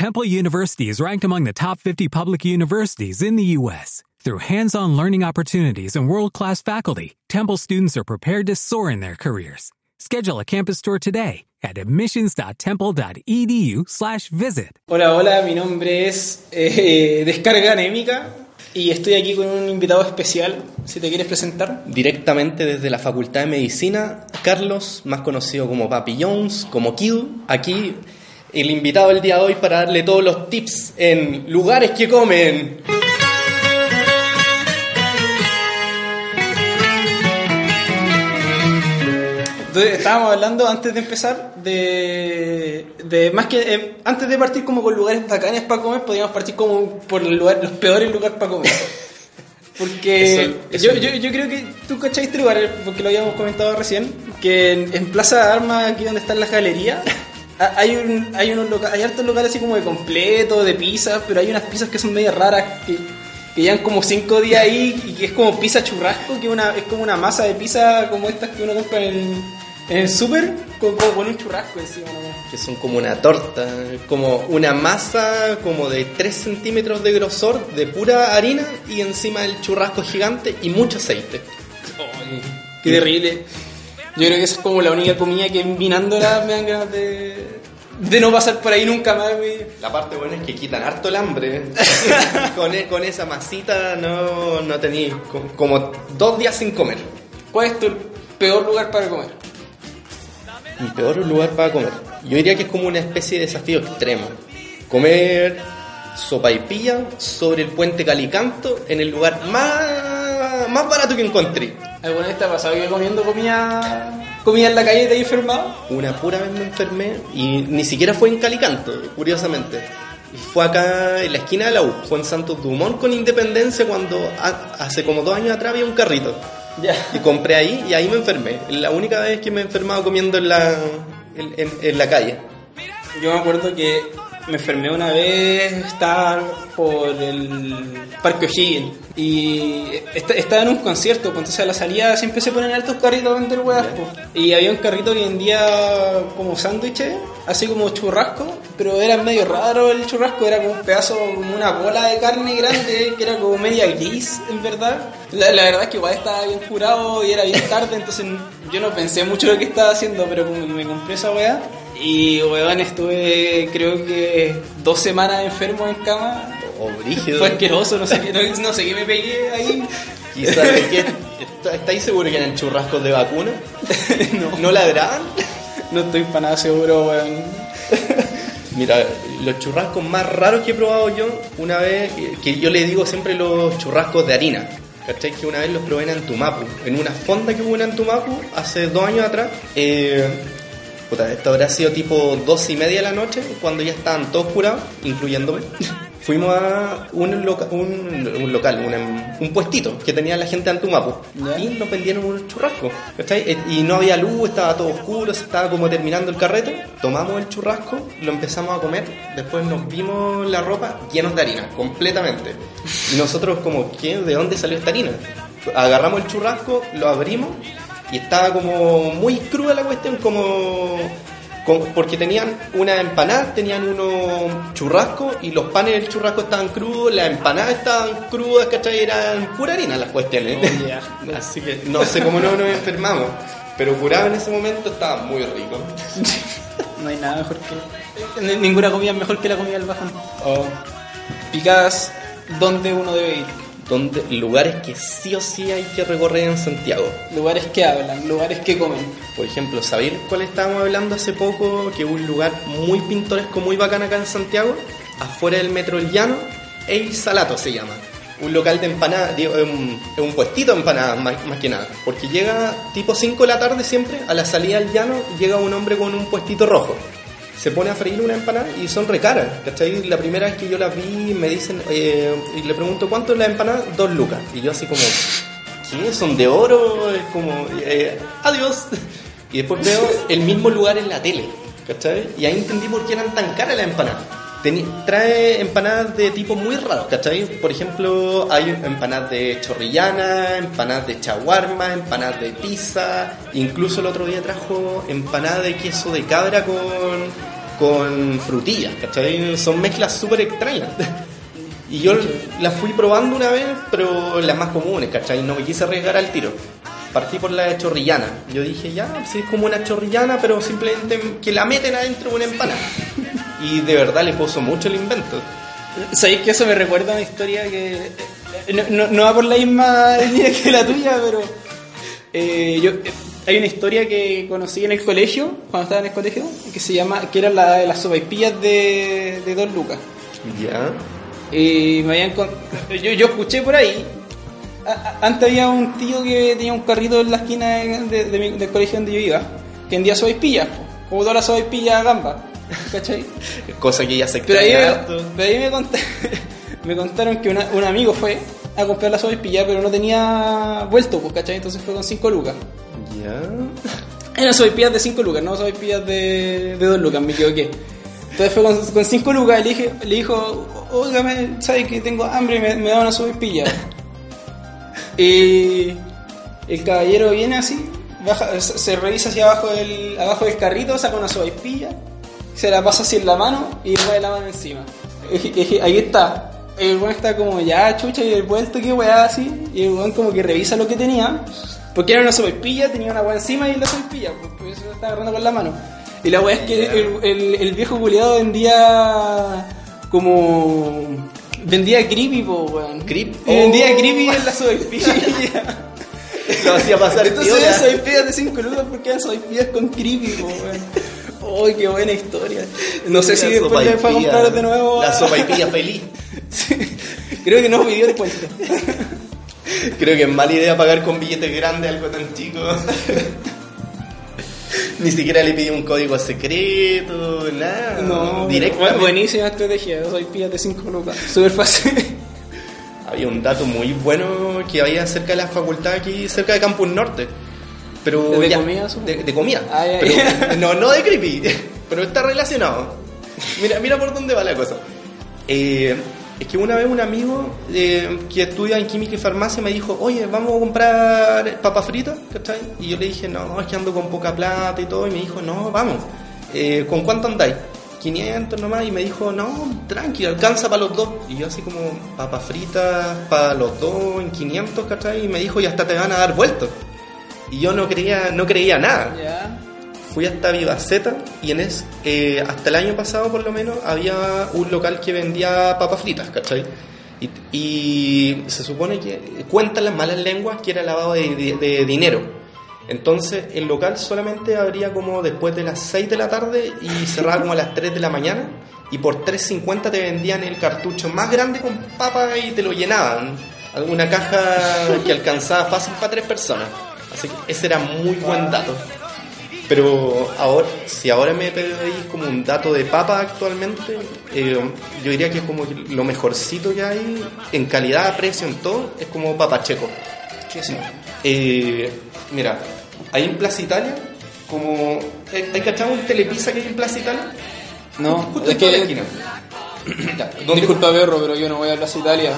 Temple University is ranked among the top 50 public universities in the U.S. Through hands-on learning opportunities and world-class faculty, Temple students are prepared to soar in their careers. Schedule a campus tour today at admissions.temple.edu/visit. Hola, hola, mi nombre es eh, Descarga Anémica y estoy aquí con un invitado especial, si te quieres presentar. Directamente desde la Facultad de Medicina, Carlos, más conocido como Papi Jones, como Kidu, aquí el invitado del día de hoy para darle todos los tips en lugares que comen. Entonces, estábamos hablando antes de empezar de, de más que eh, antes de partir como con lugares bacanes para comer, podríamos partir como por el lugar, los peores lugares para comer. Porque Eso- eso- yo, yo, yo creo que tú cacháis este lugar, porque lo habíamos comentado recién, que en, en Plaza de Armas, aquí donde están las galerías, hay un, hay unos loca- hay hartos locales así como de completo, de pizzas, pero hay unas pizzas que son medio raras que, que llevan como cinco días ahí y que es como pizza churrasco, que una, es como una masa de pizza como estas que uno compra en el, en el súper, con, con- un churrasco encima. ¿no? que son como una torta, como una masa como de 3 centímetros de grosor de pura harina y encima el churrasco gigante y mucho aceite. Qué terrible. Yo creo que esa es como la única comida que minándola me dan ganas de, de no pasar por ahí nunca más. güey. La parte buena es que quitan harto el hambre. con, e- con esa masita no, no tenéis co- como dos días sin comer. ¿Cuál es tu peor lugar para comer? Mi peor lugar para comer. Yo diría que es como una especie de desafío extremo. Comer sopaipilla sobre el puente Calicanto en el lugar más, más barato que encontré. ¿Alguna vez te ha pasado que comiendo comida, comida en la calle te has enfermado? Una pura vez me enfermé y ni siquiera fue en Calicanto, curiosamente. Y Fue acá en la esquina de la U, fue en Santos Dumont con Independencia cuando ha- hace como dos años atrás había un carrito. Ya. Y compré ahí y ahí me enfermé. La única vez que me he enfermado comiendo en la, en, en- en la calle. Yo me acuerdo que me enfermé una vez, estaba por el Parque O'Higgins y est- estaba en un concierto, pues entonces a la salida siempre se ponen altos carritos a vender huevas. pues. Y había un carrito que vendía como sándwiches, así como churrasco, pero era medio raro el churrasco, era como un pedazo, como una bola de carne grande, que era como media gris, en verdad. La, la verdad es que igual estaba bien curado y era bien tarde, entonces yo no pensé mucho lo que estaba haciendo, pero como que me compré esa weá. Y weón, estuve creo que dos semanas enfermo en cama. O brígido. Fue asqueroso, no sé qué, no, no sé qué me pegué ahí. Quizás. ¿Está- ¿Estáis seguros que eran churrascos de vacuna? no, ¿No ladraban? no estoy para nada seguro, weón. Mira, los churrascos más raros que he probado yo, una vez, que- que yo le digo siempre los churrascos de harina. ¿Cachai? Que una vez los probé en Antumapu, en una fonda que hubo en Antumapu hace dos años atrás. Eh, puta, esto habrá sido tipo dos y media de la noche, cuando ya estaban todos curados, incluyéndome. Fuimos a un, loca- un, un local, una- un puestito que tenía la gente de Antumapu. Ya. Y nos vendieron unos churrascos. ¿cachai? Eh, Y no había luz, estaba todo oscuro, se estaba como terminando el carrete. Tomamos el churrasco, lo empezamos a comer. Después nos vimos la ropa llenos de harina, completamente. Y nosotros como, ¿qué? ¿De dónde salió esta harina? Agarramos el churrasco, lo abrimos y estaba como muy cruda la cuestión, como... como- porque tenían una empanada, tenían unos churrascos y los panes del churrasco estaban crudos, las empanadas estaban crudas, ¿cachai? Eran pura harina las cuestiones. Oh, ya. Así que no sé cómo no nos enfermamos, pero curado en ese momento estaba muy rico. No hay nada mejor que. Ninguna comida es mejor que la comida del bajón. Picadas, ¿dónde uno debe ir? Donde, lugares que sí o sí hay que recorrer en Santiago. Lugares que hablan, lugares que comen. Por ejemplo, ¿sabéis cuál estábamos hablando hace poco? Que un lugar muy pintoresco, muy bacán acá en Santiago, afuera del Metro El Llano, El Salato se llama. Un local de empanadas, digo, es un, un puestito de empanadas más, más que nada. Porque llega tipo 5 de la tarde siempre, a la salida del llano, llega un hombre con un puestito rojo. Se pone a freír una empanada y son recaras, ¿cachai? La primera vez que yo las vi me dicen, eh, y le pregunto, ¿cuánto es la empanada? Dos lucas. Y yo así como, ¿qué? ¿Son de oro? Es como, eh, adiós. Y después veo el mismo lugar en la tele, ¿cachai? Y ahí entendí por qué eran tan caras las empanadas. Trae empanadas de tipo muy raros, ¿cachai? Por ejemplo, hay empanadas de chorrillana, empanadas de chaguarma, empanadas de pizza, incluso el otro día trajo empanada de queso de cabra con, con frutillas, ¿cachai? Son mezclas súper extrañas. Y yo las fui probando una vez, pero las más comunes, ¿cachai? No me quise arriesgar al tiro. Partí por la chorrillana. Yo dije, ya, si es como una chorrillana, pero simplemente que la meten adentro de una empanada. Y de verdad le puso mucho el invento. ¿Sabéis que eso me recuerda a una historia que eh, no, no- no va por la misma línea que la tuya, pero eh, yo, eh, hay una historia que conocí en el colegio, cuando estaba en el colegio, que se llama, que era la de las sopaipillas de, de Don Lucas. Ya. Y me habían yo, yo escuché por ahí. a- a- antes había un tío que tenía un carrito en la esquina de- de- de mi- del colegio donde yo iba, que vendía sopaipillas, como todas las sopaipillas gamba, ¿cachai? Cosa que ya se Pero ahí, me, pero ahí me, cont- me contaron que una- un amigo fue a comprar la sopaipilla, pero no tenía vuelto, ¿cachai? Entonces fue con 5 lucas. Ya. Eran sopaipillas de 5 lucas, no sopaipillas de, de 2 lucas, me equivoqué. Entonces fue con, con 5 lucas y le, dije, le dijo, oiga, ¿sabes que tengo hambre y me, me da una sopaipilla? y el caballero viene así, baja, se, revisa hacia abajo del, abajo del carrito, saca una sopaipilla, se la pasa así en la mano y pone la mano encima. Ahí está. El weón está como ya chucha y el vuelto que weá así. Y el weón como que revisa lo que tenía. Porque era una sopaipilla, tenía una weá encima y la sopaipilla, pues, pues eso lo estaba agarrando con la mano. Y la weá es que el, el- el viejo culiado vendía como. Vendía creepy, po, weón. Creep. Y vendía Oh. creepy en la sopaipilla. Lo hacía pasar Entonces eran sopaipillas de 5 lucas porque eran sopaipillas con creepy, po, weón. ¡Uy, qué buena historia! No sé si La después le fue a comprar de nuevo. La sopaipilla feliz. Sí. Creo que no pidió descuento. Creo que es mala idea pagar con billetes grandes algo tan chico. Ni siquiera le pidió un código secreto, nada. No, directo. bu- buenísima estrategia. Soy pillas de 5 lucas. Súper fácil. Había un dato muy bueno que había cerca de la facultad aquí, cerca de Campus Norte. Pero ¿De ya- comida? De, de comida. Ah, Pero- no, no de creepy, pero está relacionado. Mira, mira por dónde va la cosa. Eh, es que una vez un amigo eh, que estudia en química y farmacia me dijo, oye, vamos a comprar papas fritas, ¿cachai? Y yo le dije, no, es que ando con poca plata y todo. Y me dijo, no, vamos. Eh, ¿Con cuánto andáis? 500 nomás. Y me dijo, no, tranqui, alcanza para los dos. Y yo así como, papas fritas para los dos en 500, ¿cachai? Y me dijo, y hasta te van a dar vueltos. Y yo no creía, no creía nada. Fui hasta Vivaceta y en es, eh, hasta el año pasado por lo menos había un local que vendía papas fritas, ¿cachai? Y, se supone que cuentan las malas lenguas que era lavado de dinero. Entonces el local solamente abría como después de las 6 de la tarde y cerraba como a las 3 de la mañana y por 3.50 te vendían el cartucho más grande con papas y te lo llenaban. Alguna caja que alcanzaba fácil para tres personas. Así que ese era muy buen dato. Pero ahora, si ahora me pedís como un dato de papa actualmente, eh, yo diría que como que lo mejorcito que hay en calidad, precio, en todo, es como papacheco. ¿Qué es eso? Eh, mira, ahí en Plaza Italia, como... ¿Hay cachado un telepizza que hay en Plaza Italia? No, Justo es en toda la que. esquina. Ya, ¿dónde- Disculpa, perro, pero yo no voy a Plaza Italia.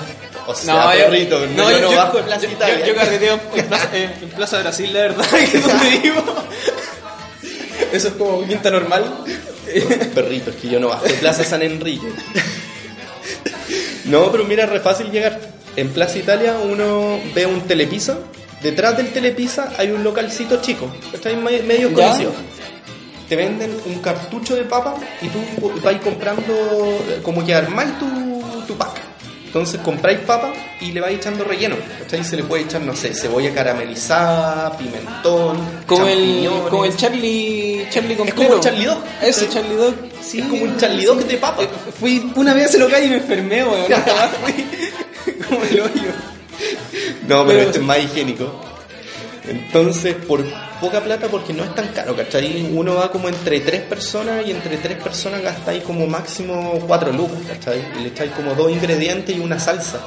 O sea, perrito, no, yo no bajo en Plaza Italia. Yo, yo carreteo en Plaza, eh, en Plaza Brasil, la verdad, que es donde vivo. Eso es como quinta normal. Perrito, es que yo no bajo de Plaza San Enrique. No, pero mira, es re fácil llegar. En Plaza Italia uno ve un telepizza. Detrás del telepizza hay un localcito chico. Está ahí me- medio conocido. Te venden un cartucho de papa y tú vas comprando, eh, como que armáis tu, tu pack. Entonces compráis papa y le vais echando relleno. ¿cachai? Se le puede echar, no sé, cebolla caramelizada, pimentón, Como el, como el Charlie, Charlie Es completo. como el Charlie Dog. Eso, Charlie Dog. Sí, es como un Charlie Dog de papa. Fui una vez a ese local y me enfermé, weón. Nunca más fui. Como el hoyo. No, pero, Pero- este es más higiénico. Entonces, por poca plata, porque no es tan caro, ¿cachai? Uno va como entre tres personas y entre tres personas gastáis como máximo cuatro lucas, ¿cachai? Y le echáis como dos ingredientes y una salsa.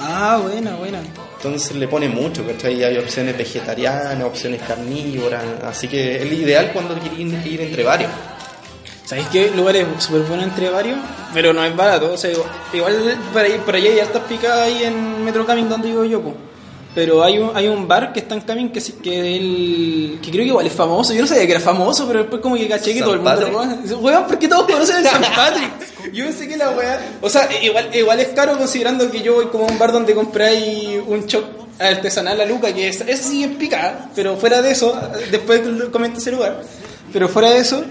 Ah, buena, buena. Entonces le pone mucho, ¿cachai? Hay opciones vegetarianas, opciones carnívoras, así que es ideal cuando queréis ir entre varios. ¿Sabéis qué? Lugares súper buenos entre varios, pero no es barato. O sea, igual para ir por allá hay hartas picadas ahí en Metro Camin donde vivo yo, po. Pero hay un, hay un bar que está en Camin que, sí- que, el, que creo que igual es famoso. Yo no sabía que era famoso, pero después como que caché que ¿San todo el mundo lo conoce. Weón, porque todos conocen el San Patrick. Yo pensé que la weá. O sea, igual, igual es caro considerando que yo voy como a un bar donde compráis un choc artesanal a Luca, que es, eso sí es pica, pero fuera de eso, después comento ese lugar. Pero fuera de eso,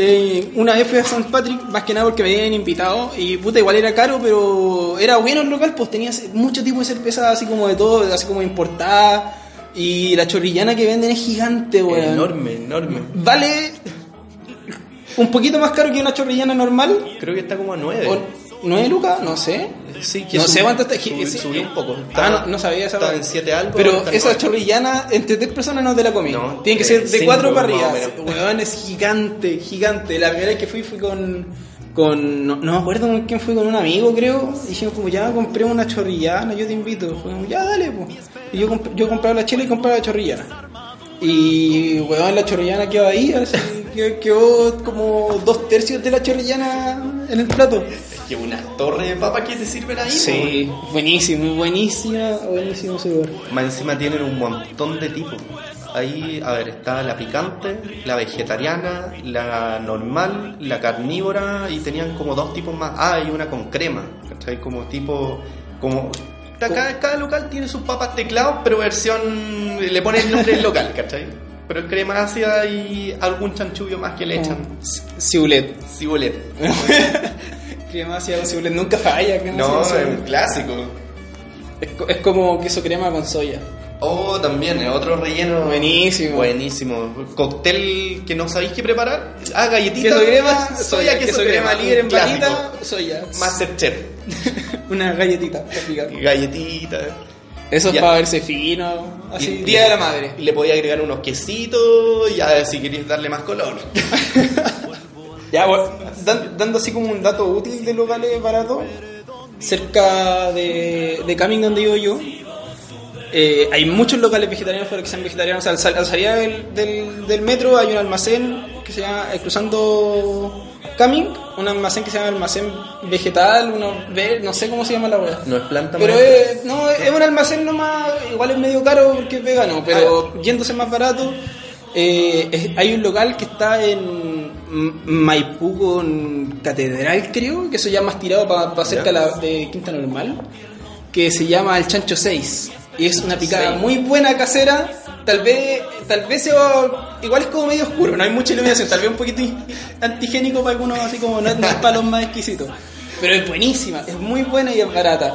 eh, una vez fui a San Patrick, más que nada porque me habían invitado, y puta, igual era caro, pero era bueno el local, pues tenía mucho tipo de cerveza, así como de todo, así como importada, y la chorrillana que venden es gigante, weón. Enorme, enorme. Vale un poquito más caro que una chorrillana normal, Creo que está como a 9. o 9 lucas, no sé. Sí, no sé cuánto está. subió- sí, subió un poco. Ah, no, no sabía esa está en siete algo, Pero esa chorrillana, entre tres personas no te la comí. No, Tiene que ser de cinco, cuatro para más o arriba. Weón, es gigante, gigante. La primera vez que fui fui con. con no, no me acuerdo con quién fui, con un amigo, creo. Y dijimos, como ya compré una chorrillana, yo te invito. Fue como, ya dale, pues. Y yo, comp- yo compraba la chela y compraba la chorrillana. Y, weón, la chorrillana quedó ahí, así, que- quedó como dos tercios de la chorrillana en el plato. Que una torre de papa que te sirven ahí. Sí, buenísimo, buenísima, buenísimo ese lugar. Más encima tienen un montón de tipos. Ahí, a ver, está la picante, la vegetariana, la normal, la carnívora y tenían como dos tipos más. Ah, y una con crema, ¿cachai? Como tipo. Como. Cada, cada local tiene sus papas teclados, pero versión. le pone el nombre del local, ¿cachai? Pero es crema ácida y algún chanchullo más que le echan. Cibulet. Cibolet. Crema ácida con nunca falla. crema No, es un clásico. es, co- es como queso crema con soya. Oh, también, es otro relleno. Buenísimo. Buenísimo. Cóctel que no sabéis qué preparar. Ah, galletita. Queso crema, soya, queso, crema. líder en un clásico. barrita, soya. Masterchef. Una galletita. Galletita. Eso es Ya. para verse fino. Así, Y- Día de la Madre. Le podía agregar unos quesitos y a ver si queréis darle más color. Ya, bueno, dan- dando así como un dato útil de locales baratos, cerca de, de Camin donde vivo yo, eh, hay muchos locales vegetarianos para que sean vegetarianos. O sea, a la salida del, del, del metro hay un almacén que se llama, eh, cruzando Camin, un almacén que se llama almacén vegetal, uno ve, no sé cómo se llama la wea. No es planta Pero es, no, es un almacén nomás, igual es medio caro porque es vegano, pero yéndose más barato, eh, es- hay un local que está en Maipú con Catedral, creo, que eso ya más tirado para cerca de, la- de Quinta Normal, que se llama El Chancho 6. Y es una picada muy buena casera, tal vez, tal vez igual es como medio oscuro, no hay mucha iluminación, tal vez un poquito antigénico para algunos, así como no, no es para los más exquisitos. Pero es buenísima, es muy buena y es barata.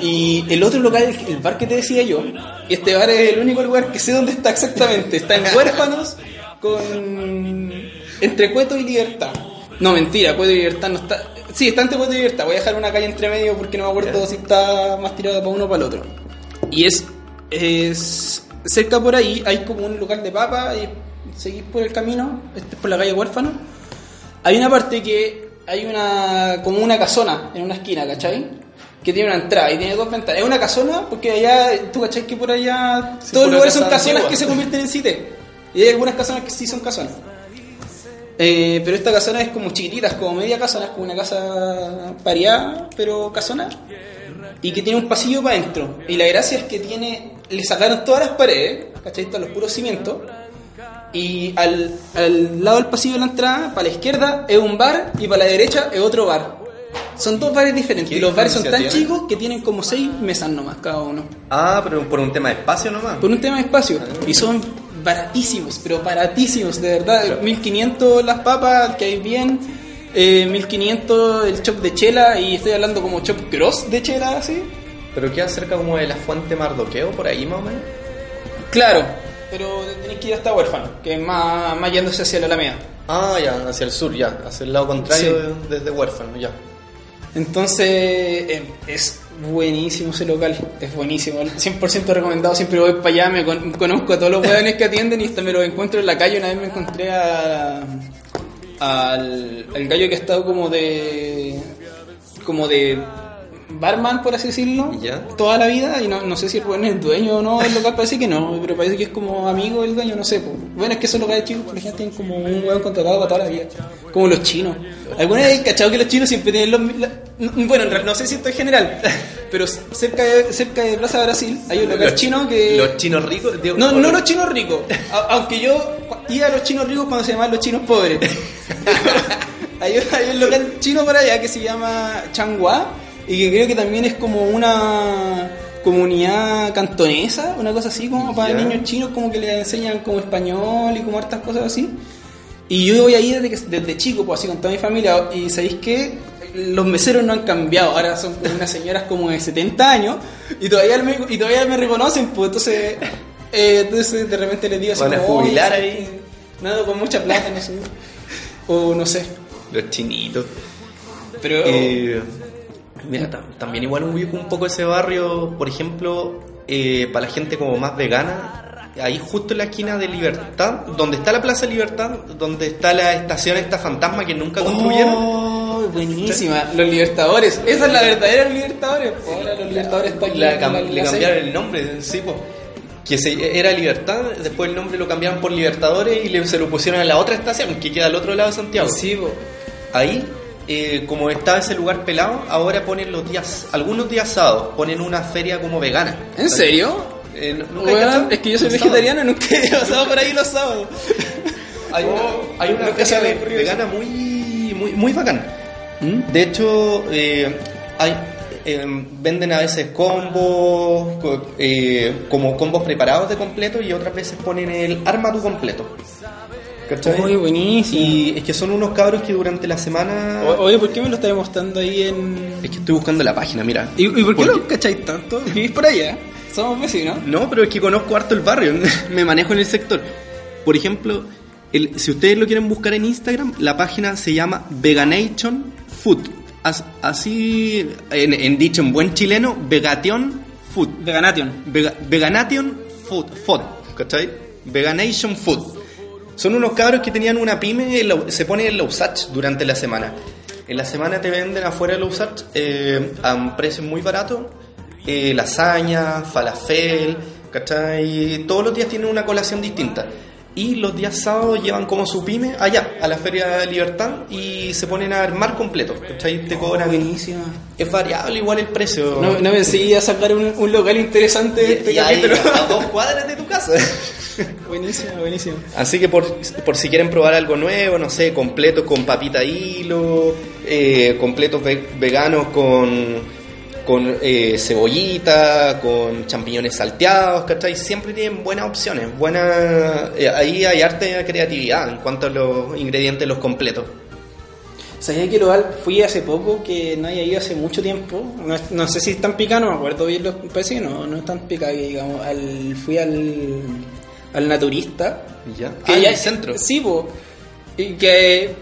Y el otro local, el, bar que te decía yo, y este bar es el único lugar que sé dónde está exactamente. Está en Huérfanos con entre Cueto y Libertad. No, mentira, Cueto y Libertad no está. Sí, está entre Cueto y Libertad. Voy a dejar una calle entre medio porque no me acuerdo si está más tirado para uno o para el otro. Y es, es cerca por ahí, hay como un local de papa y seguís por el camino, este es por la calle Huérfano. Hay una parte que hay una como una casona en una esquina, ¿cachai? Que tiene una entrada y tiene dos ventanas. Es una casona porque allá, tú cachai que por allá Sí, todos los lugares son casonas antigua. que se convierten en cité. Y hay algunas casonas que sí son casonas. Eh, pero esta casona es como chiquitita, es como media casona, es como una casa pareada, pero casona. Y que tiene un pasillo para adentro. Y la gracia es que tiene. Le sacaron todas las paredes, ¿cachai? Están los puros cimientos. Y al, al lado del pasillo de la entrada, para la izquierda es un bar y para la derecha es otro bar. Son dos bares diferentes. ¿Qué Y los bares son tan tiene? chicos que tienen como seis mesas nomás cada uno. Ah, pero por un tema de espacio nomás. Por un tema de espacio. Y son baratísimos, pero baratísimos, de verdad. 1500 las papas, que hay bien. eh, 1500 el chop de chela. Y estoy hablando como chop gross de chela, así. Pero queda cerca como de la fuente Mardoqueo, por ahí más o menos. Claro, pero tenéis que ir hasta huérfano, que es más, más yéndose hacia la Alameda. Ah, ya, hacia el sur, ya. Hacia el lado contrario Sí. desde huérfano, ya. Entonces, eh, es buenísimo ese local, es buenísimo, 100% recomendado, siempre voy para allá, me con- conozco a todos los hueones que atienden y hasta me los encuentro en la calle, una vez me encontré a- al, al gallo que ha estado como de como de barman, por así decirlo, Ya. toda la vida. Y no, no sé si el weón es el dueño o no del local, parece que no, pero parece que es como amigo del dueño, no sé. po. Bueno, es que esos locales chicos, por ejemplo, tienen como un weón contratado para toda la vida. Como los chinos. ¿Alguna vez cachado que los chinos siempre tienen los. la- bueno, no sé si esto es general, pero cerca de, cerca de Plaza Brasil hay un local Los- chino que. Los chinos ricos. digo, No, no los chinos ricos. A- aunque yo iba a los chinos ricos cuando se llamaban los chinos pobres. hay, un- hay un local chino por allá que se llama Changhua y que creo que también es como una comunidad cantonesa, una cosa así como para niños chinos como que les enseñan como español y como hartas cosas así. Y yo voy ahí desde, que- desde chico, pues así con toda mi familia. Y sabéis que los meseros no han cambiado. Ahora son unas señoras como de 70 años y todavía me, y todavía me reconocen. Pues entonces, eh, entonces de repente les digo así Van a como, jubilar "Oye, ahí". Nada, con mucha plata, no sé. O no sé. Los chinitos. Pero. Eh, mira, tam- también igual ubico un poco ese barrio, por ejemplo, eh, para la gente como más vegana, ahí justo en la esquina de Libertad, donde está la Plaza Libertad, donde está la estación esta fantasma que nunca construyeron. Oh, buenísima. Los Libertadores. Esa es la verdadera Libertadores. Ahora los Libertadores La la- le cambiaron el nombre, sí, po. que se, era Libertad, después el nombre lo cambiaron por Libertadores y le- se lo pusieron a la otra estación, que queda al otro lado de Santiago. Sí, po. Ahí, eh, como estaba ese lugar pelado, ahora ponen los días, algunos días sábados, ponen una feria como vegana. ¿En serio? Eh, ¿no- nunca Bueno, es que yo soy vegetariano, nunca he pasado por ahí los sábados. Hay una, hay una Nunca feria ve- vegana muy, muy, muy bacana. ¿Mm? De hecho, eh, hay, eh, venden a veces combos, co- eh, como combos preparados de completo y otras veces ponen el arma tu completo. ¿Cachai? Uy, buenísimo. Y es que son unos cabros que durante la semana... O- Oye, ¿por qué me lo estáis mostrando ahí en.? Es que estoy buscando la página, mira. ¿Y, y por qué lo cacháis tanto? ¿Vivís por allá? Somos vecinos. No, pero es que conozco harto el barrio, me manejo en el sector. Por ejemplo, el- si ustedes lo quieren buscar en Instagram, la página se llama Veganation Food. As- así, en, en dicho en buen chileno, Vegation Food. Veganation. Vega- Veganation Food, food, ¿cachai? Veganation Food. Son unos cabros que tenían una pyme, en la- se pone en Lausach durante la semana. En la semana te venden afuera de Lausach eh, a un precio muy barato, eh, lasaña, falafel, ¿cachai? Todos los días tienen una colación distinta. Y los días sábados llevan como su pyme allá, a la Feria de Libertad, y se ponen a armar completo, ¿cachai? Te cobran... Buenísima. Es variable igual el precio. No, que iba a sacar un, un local interesante de este y, ahí, a dos cuadras de tu casa. buenísima, buenísima. Así que por, por si quieren probar algo nuevo, no sé, completos con papita hilo, eh, completos ve- veganos con, con eh, cebollita, con champiñones salteados, ¿cachai? Siempre tienen buenas opciones, buena, eh, ahí hay arte de creatividad en cuanto a los ingredientes los completos. ¿Sabía que local fui hace poco, que no había ido hace mucho tiempo? No, sé si es tan picado, no me acuerdo bien los que no, no es tan picado, que digamos, al, fui al, al naturista. ¿Ya? Que ah, en ya- el centro. Sí, po. Y que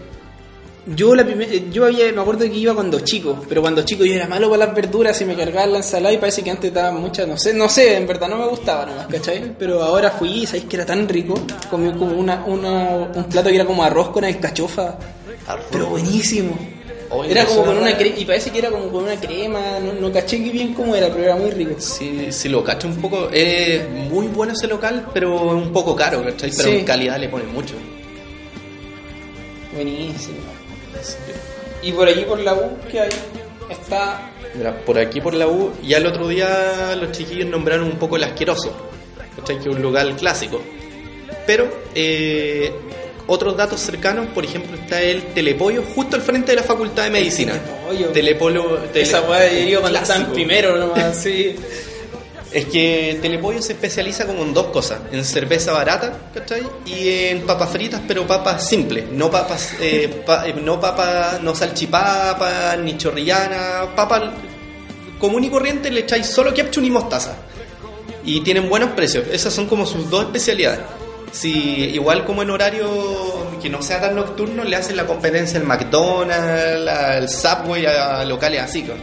yo la yo había, me acuerdo que iba cuando chico, pero cuando chico yo era malo para las verduras y me cargaba la ensalada y parece que antes daba muchas, no sé, no sé, en verdad no me gustaba nomás, ¿cachai? Pero ahora fui y sabéis que era tan rico, comí como una, una, un plato que era como arroz con alcachofa, pero buenísimo. Oye, era como con una crema, y parece que era como con una crema, no, no caché bien cómo era, pero era muy rico. Sí, sí lo cacho un poco. Es muy bueno ese local, pero es un poco caro, ¿cachai? Pero Sí. en calidad le ponen mucho. Buenísimo. Y por allí por la U que hay está Mira, por aquí por la U, ya el otro día los chiquillos nombraron un poco el asqueroso, ¿cachai? que es un lugar clásico. Pero eh, otros datos cercanos, por ejemplo, está el Telepollo justo al frente de la Facultad de Medicina. Telepollo. Telepolo, tele- Esa weá de estaban primero nomás, sí. Es que Telepollo se especializa como en dos cosas, en cerveza barata, ¿cachai? Y en papas fritas, pero papas simples, no papas, eh, pa- eh, no papas, no salchipapa, ni chorrillana, papas común y corriente le echáis solo ketchup y mostaza. Y tienen buenos precios, esas son como sus dos especialidades. Si igual como en horario que no sea tan nocturno, le hacen la competencia al McDonald's, al Subway, a locales así, con-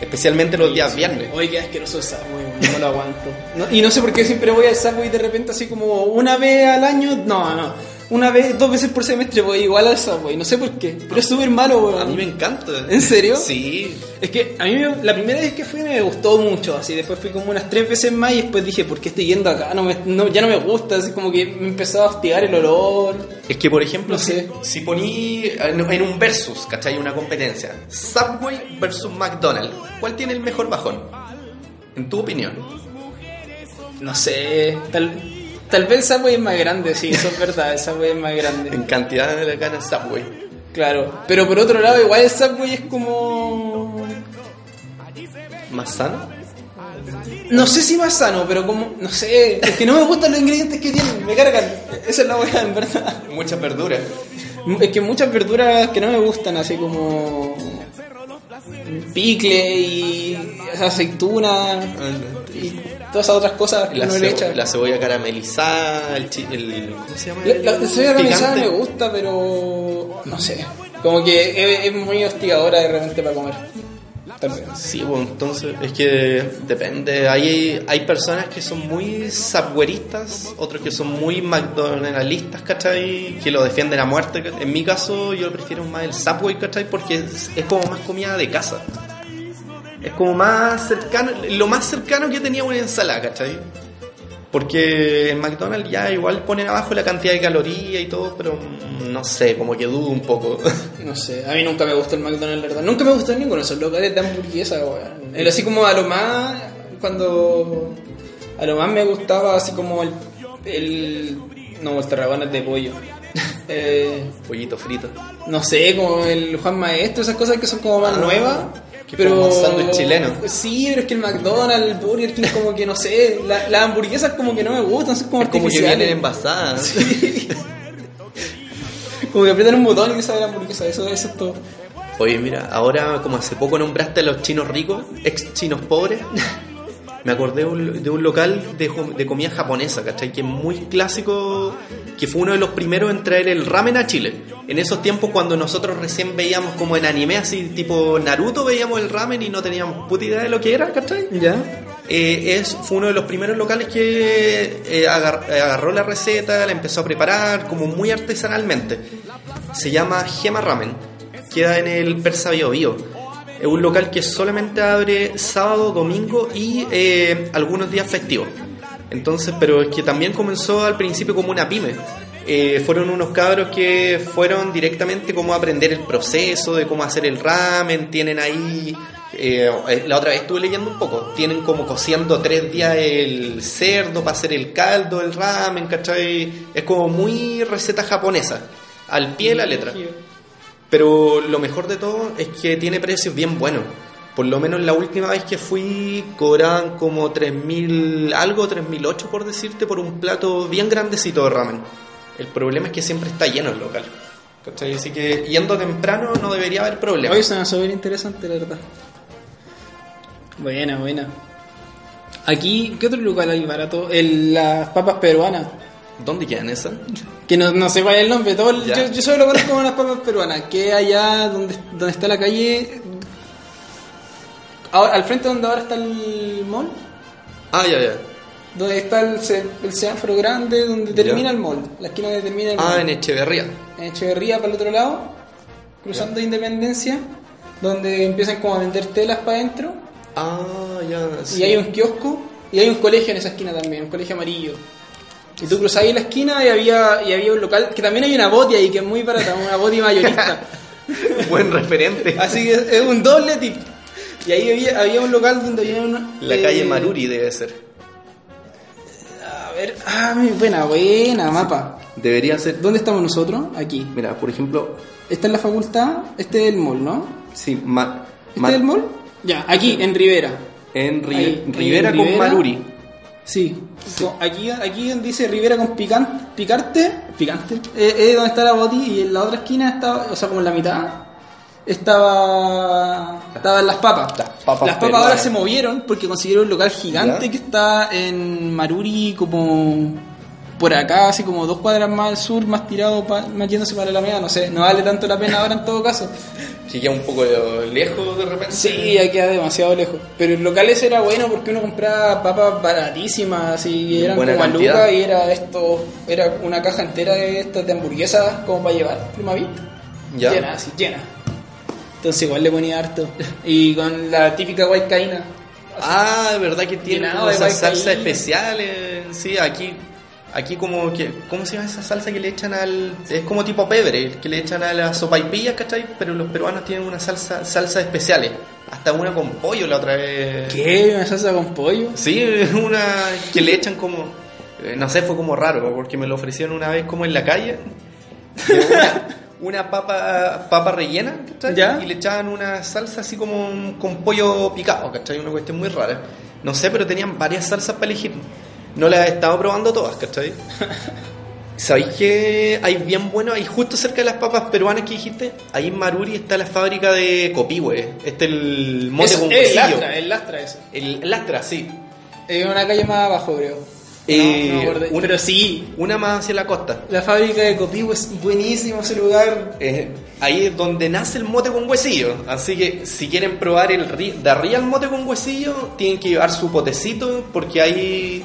especialmente los días viernes. Oye, qué asqueroso el Subway, no lo aguanto. No- y no sé por qué siempre voy al Subway de repente así como una vez al año. No, no. Una vez, dos veces por semestre voy igual al Subway, no sé por qué, pero es súper malo, weón. A mí me encanta. ¿En serio? Sí. Es que a mí me- la primera vez que fui me gustó mucho, así después fui como unas tres veces más y después dije, ¿por qué estoy yendo acá? No me- no, ya no me gusta, así como que me empezó a hostigar el olor. Es que, por ejemplo, No sé. si, si poní en, en un versus, ¿cachai? Una competencia. Subway versus McDonald's. ¿Cuál tiene el mejor bajón? En tu opinión. No sé, tal, tal vez el Subway es más grande, sí, eso es verdad, el Subway es más grande. En cantidad de gana Subway. Claro, pero por otro lado igual el Subway es como... ¿Más sano? No sé si más sano, pero como... No sé, es que no me gustan los ingredientes que tienen, me cargan. Esa es la weá, en verdad. Muchas verduras. Es que muchas verduras que no me gustan, así como picle y aceituna y todas esas otras cosas La, no cebo- la cebolla caramelizada, el, el- ¿cómo se llama? La, la, la cebolla caramelizada me gusta, pero no sé. Como que es, es muy hostigadora de repente para comer. Sí, bueno, entonces es que depende. Hay, hay personas que son muy subwayeristas, otros que son muy McDonaldistas, ¿cachai? Que lo defienden a muerte. En mi caso, yo prefiero más el Subway, ¿cachai? Porque es, es como más comida de casa. Es como más cercano, lo más cercano que tenía una ensalada, ¿cachai? Porque en McDonald's ya igual ponen abajo la cantidad de calorías y todo, pero no sé, como que dudo un poco. No sé, a mí nunca me gustó el McDonald's, la verdad. Nunca me gustó ninguno de esos locales de hamburguesa, weón. Era así como a lo más, cuando... A lo más me gustaba así como el... el no, el terragones de pollo. Eh, Pollito frito. no sé, como el Juan Maestro, esas cosas que son como más Ah, nuevas. Que Pero un sándwich chileno. Sí, pero es que el McDonald's, el Burger King, como que no sé, la- las hamburguesas como que no me gustan, son como Es como que vienen envasadas. Como que aprietan un botón y te sale la hamburguesa, eso, eso es todo. Oye, mira, ahora como hace poco nombraste a los chinos ricos, ex chinos pobres, me acordé de un, de un local de, de comida japonesa, ¿cachai? Que es muy clásico, que fue uno de los primeros en traer el ramen a Chile. En esos tiempos cuando nosotros recién veíamos como en anime, así tipo Naruto, veíamos el ramen y no teníamos puta idea de lo que era, ¿cachai? ¿Ya? Eh, es, fue uno de los primeros locales que eh, agar- eh, agarró la receta, la empezó a preparar como muy artesanalmente. Se llama Gema Ramen, queda en el Persa Bio Bio. Es un local que solamente abre sábado, domingo y eh, algunos días festivos. Entonces, pero es que también comenzó al principio como una pyme. Eh, fueron unos cabros que fueron directamente como aprender el proceso de cómo hacer el ramen, tienen ahí eh, la otra vez estuve leyendo un poco. Tienen como cociendo tres días el cerdo para hacer el caldo, el ramen, ¿cachai? Es como muy receta japonesa, al pie de la letra. Pero lo mejor de todo es que tiene precios bien buenos. Por lo menos la última vez que fui cobraban como 3.000 algo, 3.008 por decirte, por un plato bien grandecito de ramen. El problema es que siempre está lleno el local. ¿cachai? Así que yendo temprano no debería haber problema. Hoy suena súper interesante, la verdad. Buena, buena. Aquí, ¿qué otro lugar hay barato? El, las papas peruanas. ¿Dónde quedan esas? Que no, no sé cuál es el nombre. Todo el- yo, yo solo lo conozco como las papas peruanas. Que allá donde, donde está la calle. ahora- al frente donde ahora está el mall. Ah, ya, ya. Donde está el, se- el semáforo grande, donde termina Ya. el mall. La esquina donde termina el Ah, mall. en Echeverría. en Echeverría para el otro lado, cruzando Independencia, donde empiezan como a vender telas para adentro. Ah, ya. sí. Y hay un kiosco y hay un colegio en esa esquina también, un colegio amarillo. Y tú cruzabas ahí la esquina y había, y había un local, que también hay una boti ahí que es muy barata, una boti mayorista. Buen referente. Así que es un doble tip. Y ahí había, había un local donde había una... La eh, calle Maruri debe ser. A ver, ah, buena, buena mapa. Debería ser. ¿Dónde estamos nosotros? Aquí. Mira, por ejemplo, Esta es la facultad, este es el mall, ¿no? sí, ma- ¿Este ma- es el mall? Ya, aquí, en Rivera. en Ri- Ahí, Rivera en con Rivera. Maruri. Sí. Aquí, aquí donde dice Rivera con pican- picarte, picante, eh, es donde está la boti y en la otra esquina estaba, o sea, como en la mitad, estaba estaban las papas. Las papas ahora se movieron porque consiguieron un local gigante ¿Ya? que está en Maruri como por acá, así como dos cuadras más al sur, más tirado, pa- más yéndose para la media, no sé, no vale tanto la pena ahora en todo caso. Que queda un poco lejos de repente. Sí, ya queda demasiado lejos. Pero el local ese era bueno porque uno compraba papas baratísimas, De eran buena como lucas y era esto, era una caja entera de estas de hamburguesas como para llevar, Primavit. Ya. Llena, así, llena. Entonces igual le ponía harto. Y con la típica guaycaína. Ah, de verdad que tiene esas salsas especiales. Sí, aquí, aquí como que, ¿cómo se llama esa salsa que le echan al, es como tipo pebre, que le echan a las sopaipillas, ¿cachai? Pero los peruanos tienen una salsa, salsa especiales. Hasta una con pollo la otra vez. ¿Qué? ¿Una salsa con pollo? Sí, una que le echan como, eh, no sé, fue como raro, porque me lo ofrecieron una vez como en la calle. una papa, papa rellena, ¿cachai? ¿Ya? Y le echaban una salsa así como con pollo picado, ¿cachai? Una cuestión muy rara. No sé, pero tenían varias salsas para elegir. No las he estado probando todas, ¿cachai? ¿Sabéis que hay bien bueno? Ahí justo cerca de las papas peruanas que dijiste, ahí en Maruri está la fábrica de Copihue. Este el mote Es, con es huesillo. lastra, es lastra eso. El el lastra, sí. Es una calle más abajo, creo. Eh, no, no me acuerdo. un- Pero sí, Una más hacia la costa. la fábrica de Copivo es buenísimo ese lugar. Eh, ahí es donde nace el mote con huesillo. Así que si quieren probar el de arriba el mote con huesillo, tienen que llevar su potecito porque ahí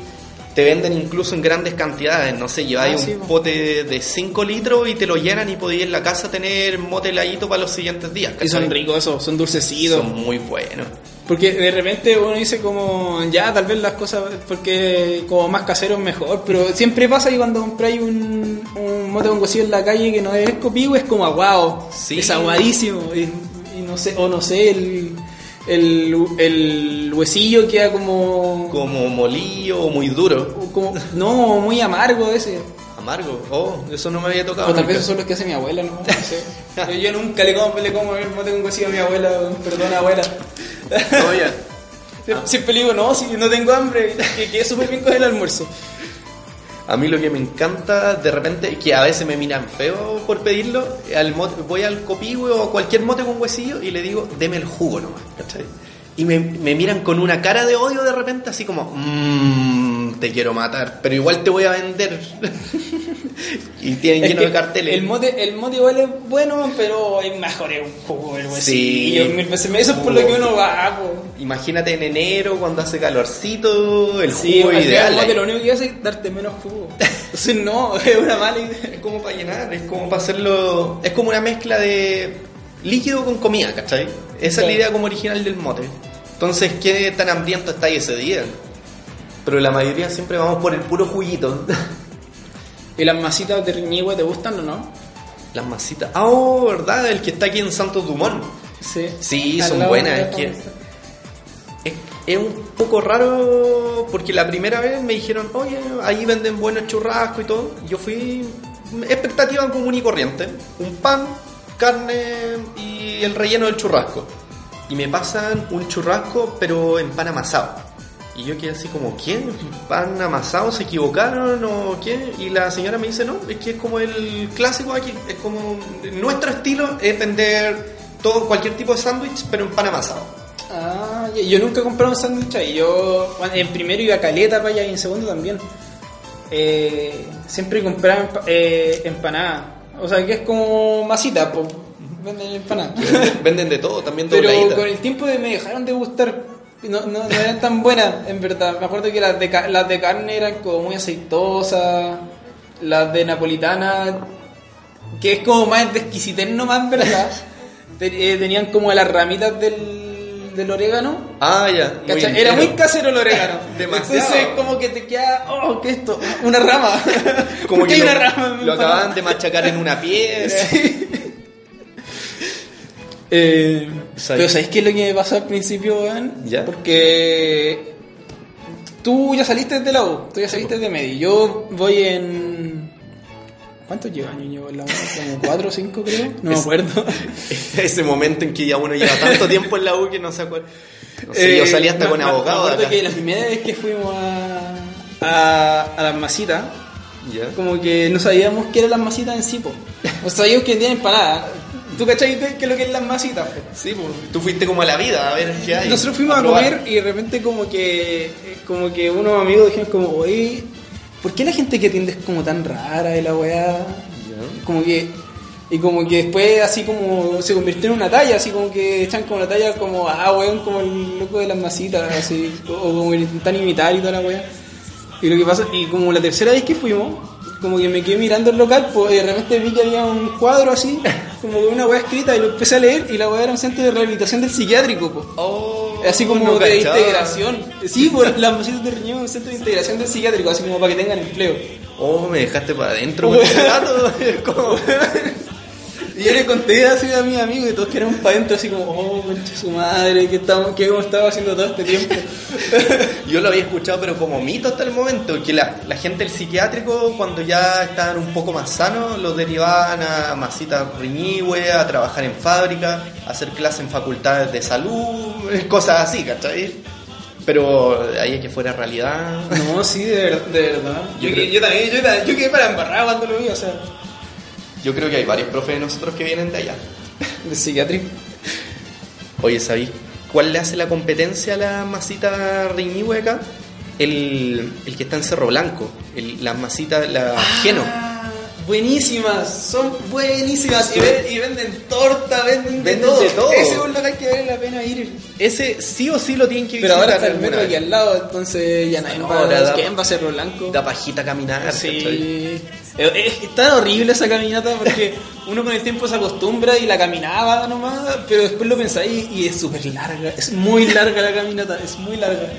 te venden incluso en grandes cantidades. No sé, lleváis Ah, sí, un po. pote de 5 litros y te lo llenan y podéis en la casa tener mote heladito para los siguientes días. Y son ricos esos, son dulcecitos. Son muy buenos. Porque de repente uno dice como, ya, tal vez las cosas, porque como más casero es mejor, pero siempre pasa que cuando compráis un, un mote con huesillo en la calle que no es copivo, es como aguado, Sí. es aguadísimo, y, y no sé, o no sé, el, el, el huesillo queda como, Como molillo o muy duro. como, no, muy amargo ese. Amargo. Oh, eso no me había tocado. O tal vez eso es lo que hace mi abuela, no, No sé. Yo, nunca le como, le como el mote con huesillo a mi abuela, perdona abuela. No, ya. Sie- Siempre le digo, no, si no tengo hambre, que quede súper bien con el almuerzo. A mí lo que me encanta de repente, que a veces me miran feo por pedirlo, al mote- voy al copihue o cualquier mote con huesillo y le digo, deme el jugo nomás, ¿cachai? Y me, me miran con una cara de odio de repente, así como, mmm, te quiero matar, pero igual te voy a vender. y tienen Es lleno de carteles. El mote, el mote igual es bueno, pero es mejor es un jugo el huesillo. Sí. mil veces. Eso es por lo que uno va, po. Imagínate en enero cuando hace calorcito, el Sí, jugo ideal. el mote ahí. lo único que hace es darte menos jugo. Entonces no, es una mala idea. Es como para llenar, es como para hacerlo. Es como una mezcla de líquido con comida, ¿cachai? Esa es la idea como original del mote. Entonces, ¿qué tan hambriento estáis ese día? Pero la mayoría siempre vamos por el puro juguito. ¿Y las masitas de Riñihue te gustan o no? Las masitas. Ah, oh, ¿verdad? El que está aquí en Santos Dumont. Sí. Sí, son buenas. que es, es un poco raro porque la primera vez me dijeron, oye, ahí venden buenos churrascos y todo. Yo fui expectativa común y corriente. Un pan, carne y el relleno del churrasco. Y me pasan un churrasco pero en pan amasado. Y yo quedé así como, ¿qué? ¿Pan amasado? ¿Se equivocaron o qué? Y la señora me dice, no, es que es como el clásico aquí. Es como, nuestro estilo es vender todo, cualquier tipo de sándwich pero en pan amasado. Ah, yo- nunca he comprado un sándwich ahí. Yo bueno, en primero iba a caleta para allá y en segundo también. Eh, siempre compraba empa- eh, empanada. O sea, que es como masita, pues. Venden empanada. Venden- de todo, también Pero con el tiempo de me dejaron de gustar. No, no, no eran tan buenas, en verdad. Me acuerdo que las de, las de carne eran como muy aceitosas. Las de napolitana, que es como más de exquisitez nomás, ¿verdad? Te- eh, tenían como las ramitas del, del orégano. Ah, ya. Era muy casero el orégano. Demasiado. Entonces, como que te queda, oh, ¿qué es esto? Una rama. Como ¿Por qué que hay lo, una rama? en lo acababan de machacar en una piedra. Eh, pero ¿sabéis qué es lo que me pasó al principio, weón? Ya. Porque tú ya saliste de la U, tú ya saliste de medio. Yo voy en. ¿Cuántos llevo años llevo en la U? Como cuatro o cinco, creo. No me acuerdo. Ese momento en que ya uno lleva tanto tiempo en la U que no se acuerda. No sé, yo Eh, salí hasta me- con abogado. Me acuerdo que la primera vez que fuimos a, a, a las masitas, como que no sabíamos qué eran las masitas en sí, po. O sabíamos que tenían empanadas. ¿Tú cachai qué es lo que es las masitas? Sí, pues, tú fuiste como a la vida a ver qué hay. Nosotros fuimos a, comer y de repente como que como que unos amigos dijeron como, oye, ¿por qué la gente que atiende es como tan rara y la weá? Como que. Y como que después así como se convirtió en una talla, así como que echan como la talla como, ah, weón, como el loco de las masitas, así, o como que intentan imitar y toda la weá. Y lo que pasa, y como la tercera vez que fuimos, como que me quedé mirando el local, pues y de repente vi que había un cuadro así, como una weá escrita, y lo empecé a leer, y la weá era un centro de rehabilitación del psiquiátrico. Oh, Así como no de integración. Sí, por las masitas de riñón, un centro de integración del psiquiátrico, así como para que tengan empleo. Oh, me dejaste para adentro con ese dato. Y yo le conté así a mis amigos y todos quedaron para adentro así como, oh, concha su madre, ¿qué, estamos, qué hemos estado haciendo todo este tiempo? Yo lo había escuchado, pero como mito hasta el momento, que la, la gente del psiquiátrico, cuando ya estaban un poco más sanos, los derivaban a masitas riñigüe, a trabajar en fábrica, a hacer clases en facultades de salud, cosas así, ¿cachai? Pero de ahí a que fuera realidad. No, sí, de, de verdad. Yo Yo, creo- yo también, yo, también- yo quedé para embarrar cuando lo vi, o sea, Yo creo que hay varios profes de nosotros que vienen de allá. de psiquiátrico. Oye, ¿sabéis cuál le hace la competencia a la masita riñigüe acá? El, el que está en Cerro Blanco, el- la masita, la Geno. Ah, buenísimas, son buenísimas. Y, ven- y venden torta, venden, Venden de, todo. de todo. Ese es un lugar que vale la pena ir. Ese sí o sí lo tienen que Pero visitar ahora está el metro aquí al lado, entonces ya nadie No, va da- a ¿Quién va a Cerro Blanco? Da pajita caminar. Sí. Es, es tan horrible esa caminata porque uno con el tiempo se acostumbra y la caminaba nomás, pero después lo pensáis y es súper larga. Es muy larga la caminata, es muy larga.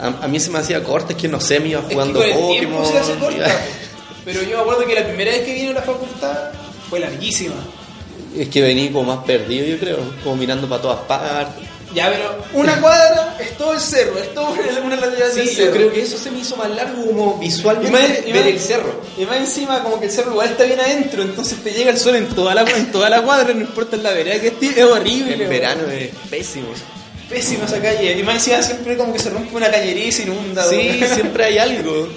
A, a mí se me hacía corta, es que no sé, me iba Es que jugando con el Pokémon. se hace corta. Pero yo me acuerdo que la primera vez que vine a la facultad fue larguísima. Es que vení como más perdido, yo creo, como mirando para todas partes. Ya, pero una cuadra es todo el cerro, es todo una lateral del Sí, cerro. yo creo que eso se me hizo más largo como Y visualmente más, y ver más- el cerro. Y más encima, como que el cerro igual está bien adentro, entonces te llega el sol en toda la, en toda la cuadra, no importa en la vereda que esté, es horrible. En verano es pésimo. Pésima esa calle. Y más encima siempre como que se rompe una cañería y se inunda. Sí, siempre hay algo.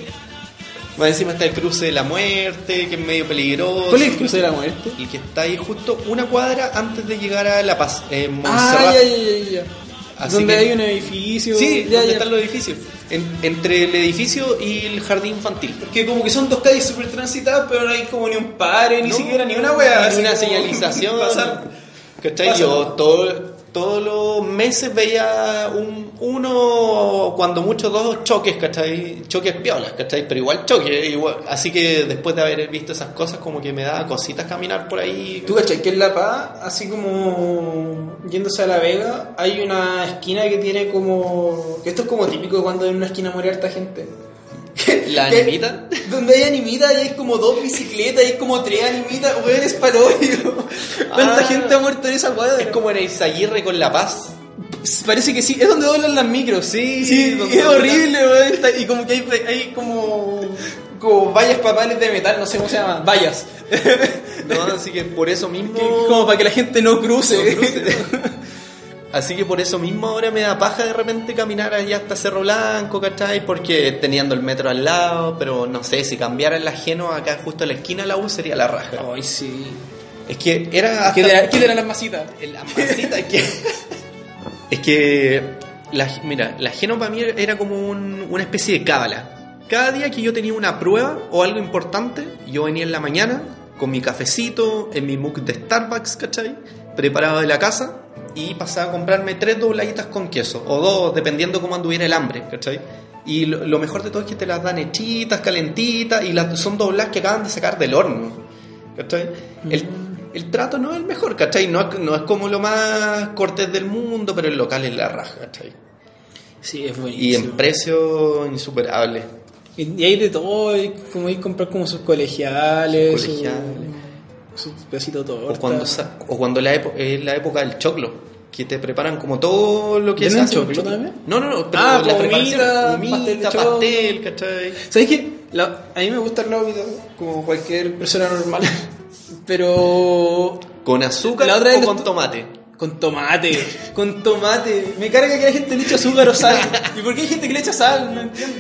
Más encima está el cruce de la muerte, que es medio peligroso. ¿Cuál es el cruce de la muerte? El que está ahí justo una cuadra antes de llegar a La Paz, en Ah, Montserrat. ya, ya, ya, ya. Así Donde que- hay un edificio. Sí, ya, donde ya. están los edificios. En- entre el edificio y el jardín infantil. Que como que son dos calles súper transitadas, pero no hay como ni un pare, ni No, siquiera ni una wea. Ni una como señalización. pasar. ¿Cachai? Yo todo- todos los meses veía un, uno, cuando mucho dos choques, ¿cachai? Choques piolas, ¿cachai? Pero igual choques. Igual. Así que después de haber visto esas cosas, como que me da cositas caminar por ahí. ¿Tú cachai que en La Paz, así como yéndose a La Vega, hay una esquina que tiene como... esto es como típico cuando en una esquina muere harta gente. ¿La animita? Donde hay animita y hay como dos bicicletas y hay como tres animitas, weón, es parodio. ¿Cuánta Ah. gente ha muerto en esa cuadra? Es como en Izaguirre con La Paz. Parece que sí, es donde doblan las micros. Sí, sí es horrible, weón. Y como que hay, hay como, como vallas papales de metal, no sé cómo se llama, vallas. ¿no? Así que por eso mismo. como para que la gente no cruce. No cruce. Así que por eso mismo ahora me da paja de repente caminar allá hasta Cerro Blanco, ¿cachai? Porque teniendo el metro al lado, pero no sé, si cambiara el ajeno acá justo a la esquina la U sería la raja. Ay, sí. Es que era ¿Qué hasta... era, ¿Qué era las masitas? La masita, que... es que... La, mira, la ajeno para mí era como un- una especie de cábala. Cada día que yo tenía una prueba o algo importante, yo venía en la mañana con mi cafecito, en mi mug de Starbucks, ¿cachai? Preparado de la casa y pasaba a comprarme tres dobladitas con queso, o dos, dependiendo cómo anduviera el hambre, ¿cachai? Y lo, lo mejor de todo es que te las dan hechitas, calentitas, y las, son dobladas que acaban de sacar del horno, ¿cachai? El, el trato no es el mejor, ¿cachai? No, es- no es como lo más cortés del mundo, pero el local es la raja, ¿cachai? Sí, es Y buenísimo. en precio insuperable. Y, y hay de todo, y como que comprar como sus colegiales, Sus colegiales. Su pedacito de torta. O cuando, o cuando la es la época del choclo, que te preparan como todo lo que ¿Tienen hace. choclo también? No, no, no, pero Ah, la preparación. humita, pastel pastel. ¿cachai? ¿Sabes qué? La- a mí me gusta el lóbito, como cualquier persona normal. Pero. ¿Con azúcar La otra vez o con tomate? Con tomate, con tomate. Me carga que la gente le eche azúcar o sal. ¿Y por qué hay gente que le echa sal? No entiendo.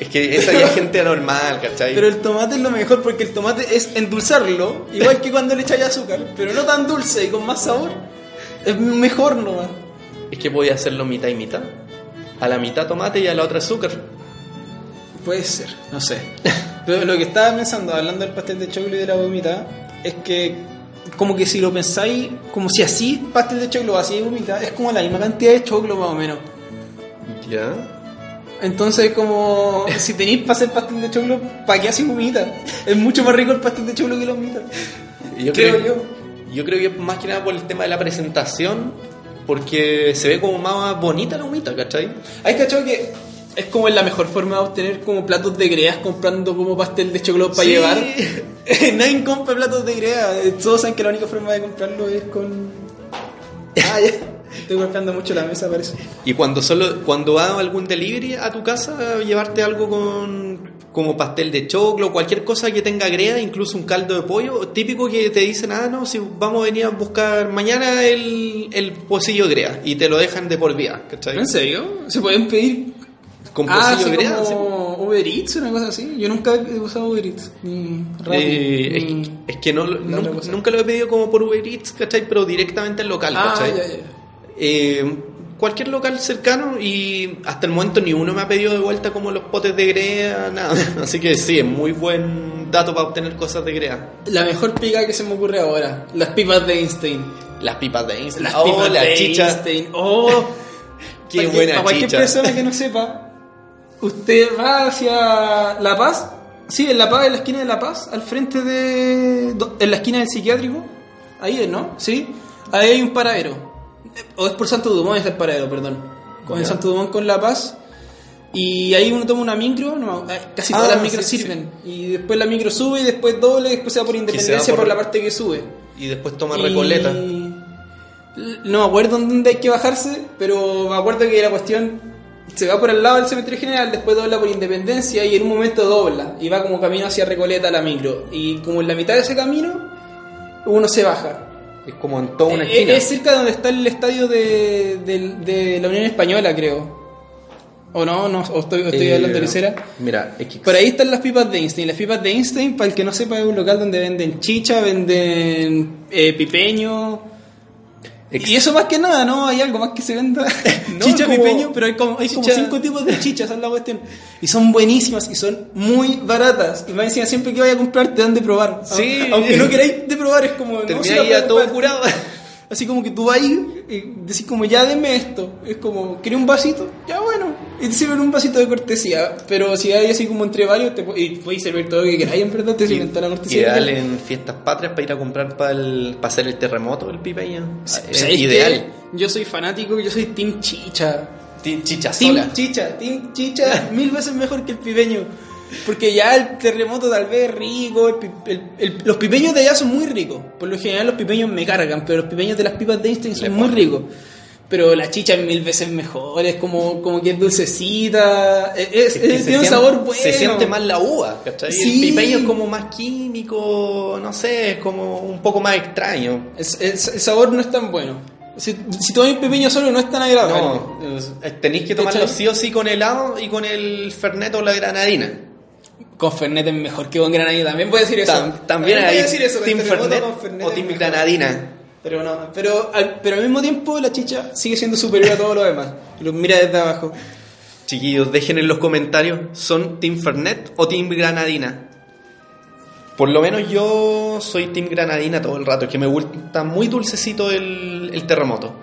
Es que esa ya es gente anormal, ¿cachai? Pero el tomate es lo mejor porque el tomate es endulzarlo, igual que cuando le echáis azúcar, pero no tan dulce y con más sabor. Es mejor nomás. Es que voy a hacerlo mitad y mitad. A la mitad tomate y a la otra azúcar. Puede ser, no sé. Pero lo que estaba pensando, hablando del pastel de choclo y de la gomita, es que como que si lo pensáis, como si así pastel de choclo, así de gomita, es como la misma cantidad de choclo más o menos. ¿Ya? Entonces como si tenéis para hacer pastel de choclo, ¿para qué así gomita? Es mucho más rico el pastel de choclo que la gomita. Yo Creo creo, yo. yo creo que más que nada por el tema de la presentación, porque se ve como más bonita la humita, ¿cachai? Hay cachado que es como la mejor forma de obtener como platos de greas comprando como pastel de choclo para Sí. llevar. Nadie compra platos de grea. Todos saben que la única forma de comprarlo es con. Ah, ya. Estoy golpeando mucho la mesa, parece. Y cuando solo cuando hago algún delivery a tu casa, llevarte algo con como pastel de choclo, cualquier cosa que tenga grea, incluso un caldo de pollo, típico que te dicen, ah, no, si vamos a venir a buscar mañana el, el pocillo de grea, y te lo dejan de por vida, ¿cachai? ¿En serio? ¿Se pueden pedir Con ah, pocillo así de grea, sí. como Uber Eats, una cosa así? Yo nunca he usado Uber Eats. Ni Rappi, Eh, es, ni- que- es que no, nunca, nunca lo he pedido como por Uber Eats, ¿cachai? Pero directamente al local, Ah, ¿cachai? ya, ya. Eh, cualquier local cercano y hasta el momento ni uno me ha pedido de vuelta como los potes de grea, nada. Así que sí, es muy buen dato para obtener cosas de grea. La mejor pica que se me ocurre ahora. Las pipas de Einstein. Las pipas de Insta, Las oh, pipas la de chicha. Einstein. Oh, Qué Para que- buena Para cualquier persona que no sepa, usted va hacia La Paz. Sí, en La Paz, en la esquina de La Paz, al frente de. En la esquina del psiquiátrico. Ahí es, ¿no? Sí. Ahí hay un paradero. O es por Santo Dumont, es el paradero, perdón. Con el. Santo Dumont con La Paz. Y ahí uno toma una micro, no, eh, casi todas Ah, las micros sí, sí. sirven. Y después la micro sube y después doble y después se va por independencia por- por... la parte que sube. Y después toma Y- recoleta. No me acuerdo dónde hay que bajarse, pero me acuerdo que la cuestión se va por el lado del cementerio general, después dobla por Independencia y en un momento dobla y va como camino hacia Recoleta la micro. Y como en la mitad de ese camino, uno se baja. Es como en toda una Eh, esquina. Es cerca de donde está el estadio de, de- de la Unión Española, creo. ¿O no? no ¿O estoy, estoy Eh, hablando de cera? Mira, es que- Por ahí están las pipas de Einstein. Las pipas de Einstein, para el que no sepa, es un local donde venden chicha, venden eh, pipeño. Y eso más que nada, ¿no? Hay algo más que se venda. No, chicha, como- pipeño, pero hay como, hay como cinco tipos de chichas, es la cuestión. Y son buenísimas y son muy baratas. Y más encima, siempre que vaya a comprar, te dan de probar. Sí. Aunque no queráis de probar, es como. no, termina si ya todo curado. Así como que tú vas ahí y decís como ya deme esto. Es como, ¿querés un vasito? Ya bueno. Y te sirven un vasito de cortesía. Pero si hay así como entre varios, te, y puedes servir todo lo que queráis, en verdad te sirven toda la cortesía. Ideal en fiestas patrias para ir a comprar para, el, para hacer el terremoto del pipeño. Es ¿Sabéis ideal. Yo soy fanático, yo soy Team Chicha. Ti- Chicha Team sola. Chicha, Team Chicha, mil veces mejor que el pipeño. Porque ya el terremoto tal vez es rico, el el- el- los pipeños de allá son muy ricos. Por lo general los pipeños me cargan, pero los pipeños de las pipas de Einstein son Le muy ponen. ricos. Pero la chicha es mil veces mejor, es como, como que es dulcecita, es, es- Es tiene un sabor bueno. Se siente más la uva, ¿cachai? Sí. El pipeño es como más químico, no sé, es como un poco más extraño. El sabor no es tan bueno. Si, si tomáis pipeño solo no es tan agradable. No, tenéis que tomarlo ¿Cachai? sí o sí con helado y con el fernet o la granadina. Con Fernet es mejor que con Granadina. También puede decir eso. Tam- también hay decir eso. Team Fernet o Team. Granadina. Pero no, pero al, pero al mismo tiempo la chicha sigue siendo superior a todo lo demás. Lo mira desde abajo. Chiquillos, dejen en los comentarios, ¿son Team Fernet o Team Granadina? Por lo menos yo soy Team Granadina todo el rato, es que me gusta muy dulcecito el, el terremoto.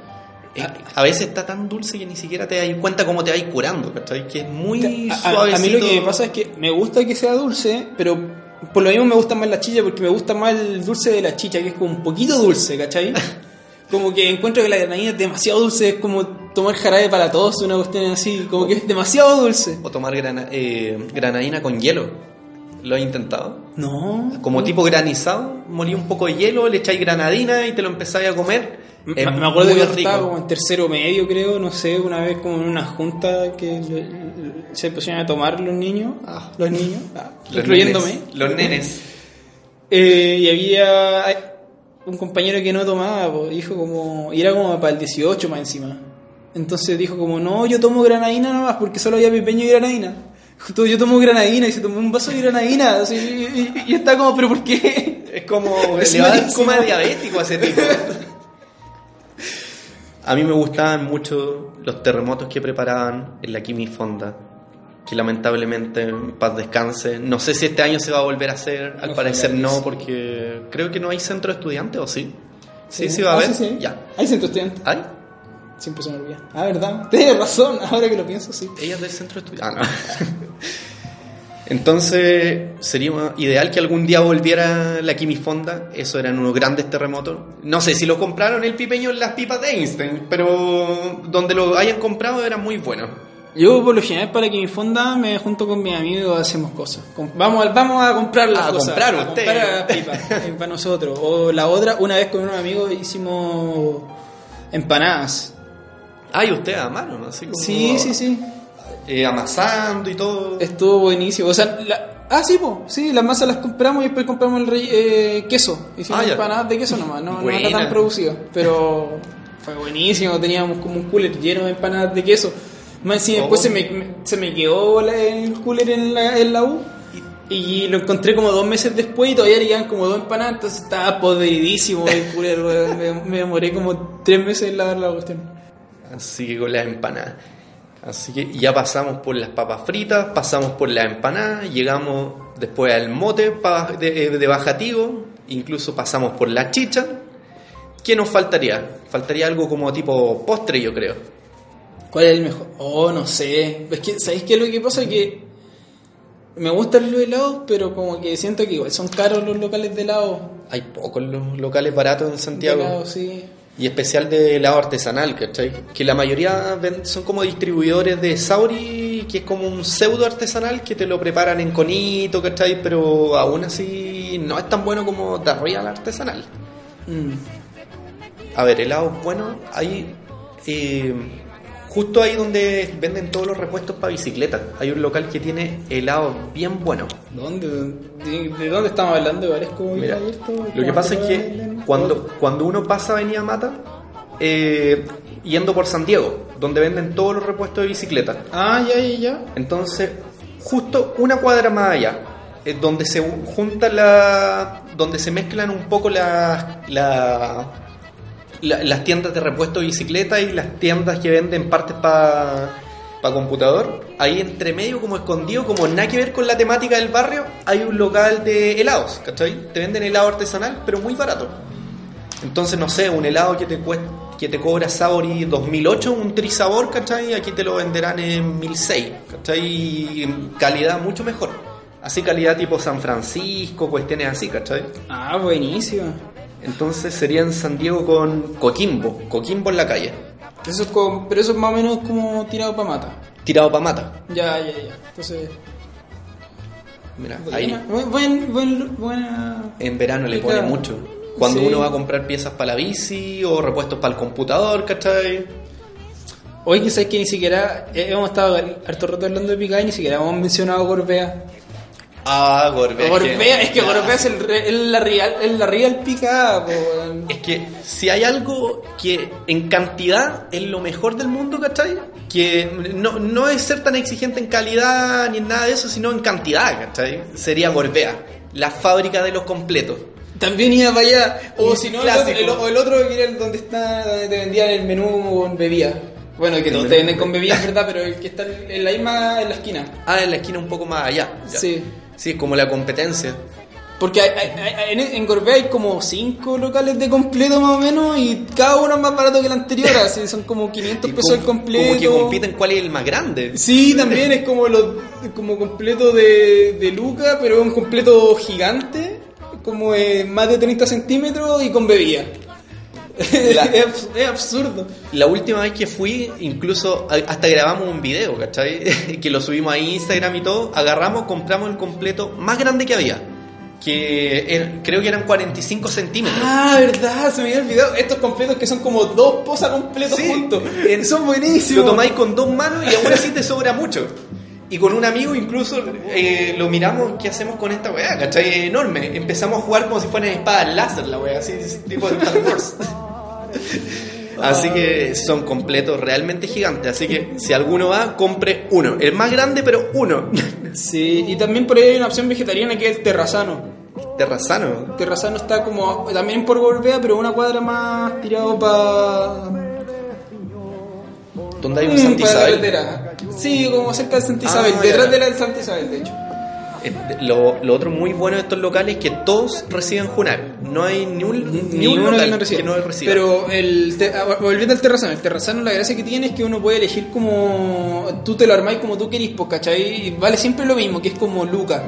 A veces está tan dulce que ni siquiera te das cuenta cómo te vas curando, ¿cachai? Que es muy suave. a mí lo que me pasa es que me gusta que sea dulce, pero por lo mismo me gusta más la chicha porque me gusta más el dulce de la chicha, que es como un poquito dulce, ¿cachai? Como que encuentro que la granadina es demasiado dulce, es como tomar jarabe para todos, una cuestión así, como que es demasiado dulce. O tomar grana- eh, granadina con hielo. ¿Lo he intentado? No. Como tipo granizado, molí un poco de hielo, le echáis granadina y te lo empezáis a comer. Me, me acuerdo que rico. estaba como en tercero medio, creo, no sé, una vez como en una junta que le- le- se pusieron a tomar los niños, ah, los niños, ah, Los incluyéndome. nenes, los nenes. Eh, y había un compañero que no tomaba, po, dijo como, y era como para el 18 más encima. Entonces dijo como, no, yo tomo granadina nomás porque solo había pipeño y granadina. Yo tomo granadina y se tomó un vaso de granadina. así, y, y- y está como, ¿pero por qué? Es como Es malísimo. coma diabético ese tipo. A mí me gustaban mucho los terremotos que preparaban en la Kimi Fonda. que lamentablemente en paz descanse. No sé si este año se va a volver a hacer, al parecer no, sí. porque creo que no hay centro de estudiantes, ¿o sí? Sí, sí, va a Ah, haber. sí, sí. Ya. Hay centro estudiante. ¿Hay? Siempre se me olvida. Ah, ¿verdad? Tienes razón, ahora que lo pienso, sí. Ella es del centro de estudiantes. Ah, no. Entonces, sería ideal que algún día volviera la quimifonda. Eso eran unos grandes terremotos. No sé si lo compraron el pipeño en las pipas de Einstein, pero donde lo hayan comprado era muy bueno. Yo, por lo general, para que mi fonda me junto con mis amigos hacemos cosas. Vamos, a- vamos a comprar las A cosas. comprar a usted. comprar las pipas eh, para nosotros. O la otra, una vez con unos amigos hicimos empanadas. Ay, usted a mano, así como. Sí, sí, sí. Eh, amasando y todo. Estuvo buenísimo. O sea, la- ah, sí, po. sí, las masas las compramos y después compramos el rey, eh, queso. Hicimos Ah, empanadas de queso nomás, no, no era tan producido. Pero fue buenísimo, teníamos como un cooler lleno de empanadas de queso. Más encima, después Oh. se me, se me quedó la- el cooler en la, en la U. Y lo encontré como dos meses después y todavía le como dos empanadas, entonces estaba podridísimo el cooler, me, me demoré como tres meses en lavar la cuestión. Así que con las empanadas. Así que ya pasamos por las papas fritas, pasamos por las empanadas, llegamos después al mote de, de bajativo, incluso pasamos por la chicha. ¿Qué nos faltaría? Faltaría algo como tipo postre, yo creo. ¿Cuál es el mejor? Oh, no sé. Es que, ¿sabéis qué es lo que pasa? Que me gustan los helados, pero como que siento que igual son caros los locales de helado. Hay pocos los locales baratos en De Santiago. helado, sí. Y especial de helado artesanal, ¿cachai? Que la mayoría son como distribuidores de Sauri, que es como un pseudo artesanal que te lo preparan en conito, ¿cachai? Pero aún así no es tan bueno como de real artesanal. Mm. A ver, helados buenos, hay... eh, justo ahí donde venden todos los repuestos para bicicletas. Hay un local que tiene helados bien buenos. ¿Dónde? ¿De, de dónde estamos hablando? Mira, lo que pasa es que cuando, cuando uno pasa Avenida Mata, eh, yendo por San Diego, donde venden todos los repuestos de bicicleta, Ah, ya, ya, ya. entonces justo una cuadra más allá, es donde se junta la, donde se mezclan un poco las la- la- las tiendas de repuesto de bicicleta y las tiendas que venden partes para computador, ahí entre medio como escondido, como nada que ver con la temática del barrio, hay un local de helados, ¿cachai? Te venden helado artesanal, pero muy barato. Entonces, no sé, un helado que te cuesta, que te cobra Sauri 2008, un trisabor, ¿cachai? Aquí te lo venderán en 1006, ¿cachai? Calidad mucho mejor. Así calidad tipo San Francisco, cuestiones así, ¿cachai? Ah, buenísimo. Entonces sería en San Diego con Coquimbo, Coquimbo en la calle, Eso es como, pero eso es más o menos como tirado para mata. tirado para mata. Ya, ya, ya. Entonces, Mira, ahí buen, buen, buena... en verano le pone mucho. Cuando Sí. uno va a comprar piezas para la bici o repuestos para el computador, ¿cachai? Hoy quizás que ni siquiera eh, hemos estado harto rato hablando de Picay y ni siquiera hemos mencionado Gorbea. Ah, Gorbea. Gorbea, es que Gorbea es, el, re- es la real, la real pica. Es que si hay algo que en cantidad es lo mejor del mundo, ¿cachai? Que no, no es ser tan exigente en calidad ni en nada de eso, sino en cantidad, ¿cachai? Sería Gorbea, la fábrica de los completos. También iba para allá. O si no, el, el- o el otro que era el donde está, donde te vendían el menú con bebida. Bueno, que El todos te venden con con bebida, es verdad, pero el que está en la misma, en la esquina. Ah, en la esquina un poco más allá. ya. Sí. Sí, es como la competencia. Porque hay- hay- hay- en, en Gorbea hay como 5 locales de completo más o menos y cada uno es más barato que el anterior, así son como 500 Y pesos el completo. Como que compiten cuál es el más grande. Sí, también es como los como completo de, de Luca, pero es un completo gigante, como más de 30 centímetros y con bebida. La- es, es absurdo. La última vez que fui, incluso hasta grabamos un video, ¿cachai? que lo subimos a Instagram y todo. Agarramos, compramos el completo más grande que había. Que era- creo que eran 45 centímetros. Ah, verdad, se me había olvidado. Estos completos que son como dos posas completos Sí. juntos. En- Son buenísimos. Lo tomáis con dos manos y aún así te sobra mucho. Y con un amigo incluso eh, lo miramos, ¿qué hacemos con esta weá? ¿Cachai? Es enorme. Empezamos a jugar como si fueran espadas láser la weá, así, tipo de Star Wars. Así que son completos realmente gigantes. Así que si alguno va, compre uno. El más grande, pero uno. Sí, y también por ahí hay una opción vegetariana que es el terrazano. Terrazano. Terrazano está como también por Gorbea, pero una cuadra más tirado para ¿Dónde hay un Mm, Santa Isabel? Sí, como cerca de Santa Ah, Isabel, ya, detrás ya. de la del Santa Isabel, de hecho. Eh, Lo, lo otro muy bueno de estos locales es que todos reciben Junar. No hay ni un, ni Ni un uno local que no reciba. que no reciba. Pero el te- ah, volviendo al terrazano, el terrazano la gracia que tiene es que uno puede elegir como tú te lo armáis como tú querís, pues, ¿cachai? Y vale siempre lo mismo, que es como Luca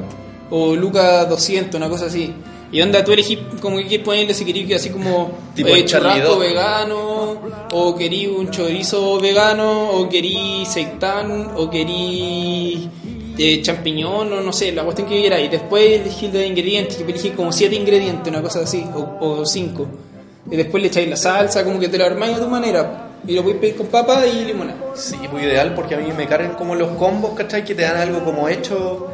o Luca 200, una cosa así. Y onda, tú elegís como que quieres ponerle si querís que así como Tipo eh, churrasco vegano, o querís un chorizo vegano, o querís seitán, o querís eh, champiñón, o no sé, la cuestión que quieras. Y después elegís los ingredientes, que elegís como siete ingredientes, una cosa así, o, o cinco. Y después le echáis la salsa, como que te lo armáis a tu manera. Y lo podéis pedir con papa y limonada. Sí, pues ideal porque a mí me cargan como los combos, ¿cachai? Que te dan algo como hecho.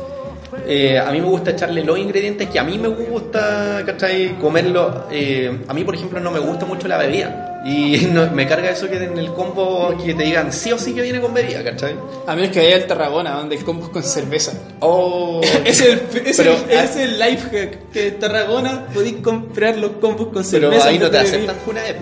Eh, a mí me gusta echarle los ingredientes que a mí me gusta, ¿cachai? Comerlo. Eh, a mí, por ejemplo, no me gusta mucho la bebida. Y no- me carga eso que en el combo que te digan sí o sí que viene con bebida, ¿cachai? A menos que vaya al Tarragona, donde el combo es con cerveza. Oh, es el, es Pero, el, es el life hack que en Tarragona podéis comprar los combos con pero cerveza. ahí no te aceptan Junaep.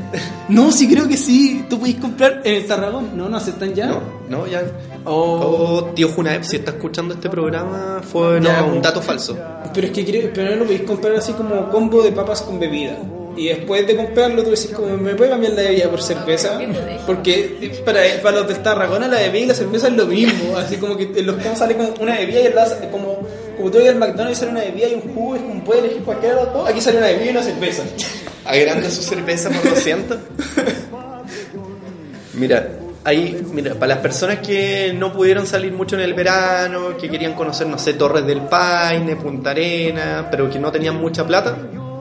No, sí creo que sí. Tú podéis comprar en el Tarragona. No, no aceptan ya. No, no, ya. Oh. Oh, tío Junaep, si está escuchando este programa, fue no, Ya, un dato falso. Pero es que creo, pero no lo podéis comprar así como combo de papas con bebida. Y después de comprarlo, tú decís, como, ¿me puede cambiar la bebida por cerveza? Porque para, para los del Tarragona, la bebida y la cerveza es lo mismo. Así como que en los combos sale con una bebida y el lado- como, como tú vas al McDonald's y sale una bebida y un jugo, es como puedes elegir cualquiera de los dos. Aquí sale una bebida y una cerveza. agranda su cerveza por 200. Mira, ahí, mira, para las personas que no pudieron salir mucho en el verano, que querían conocer, no sé, Torres del Paine, Punta Arena, pero que no tenían mucha plata,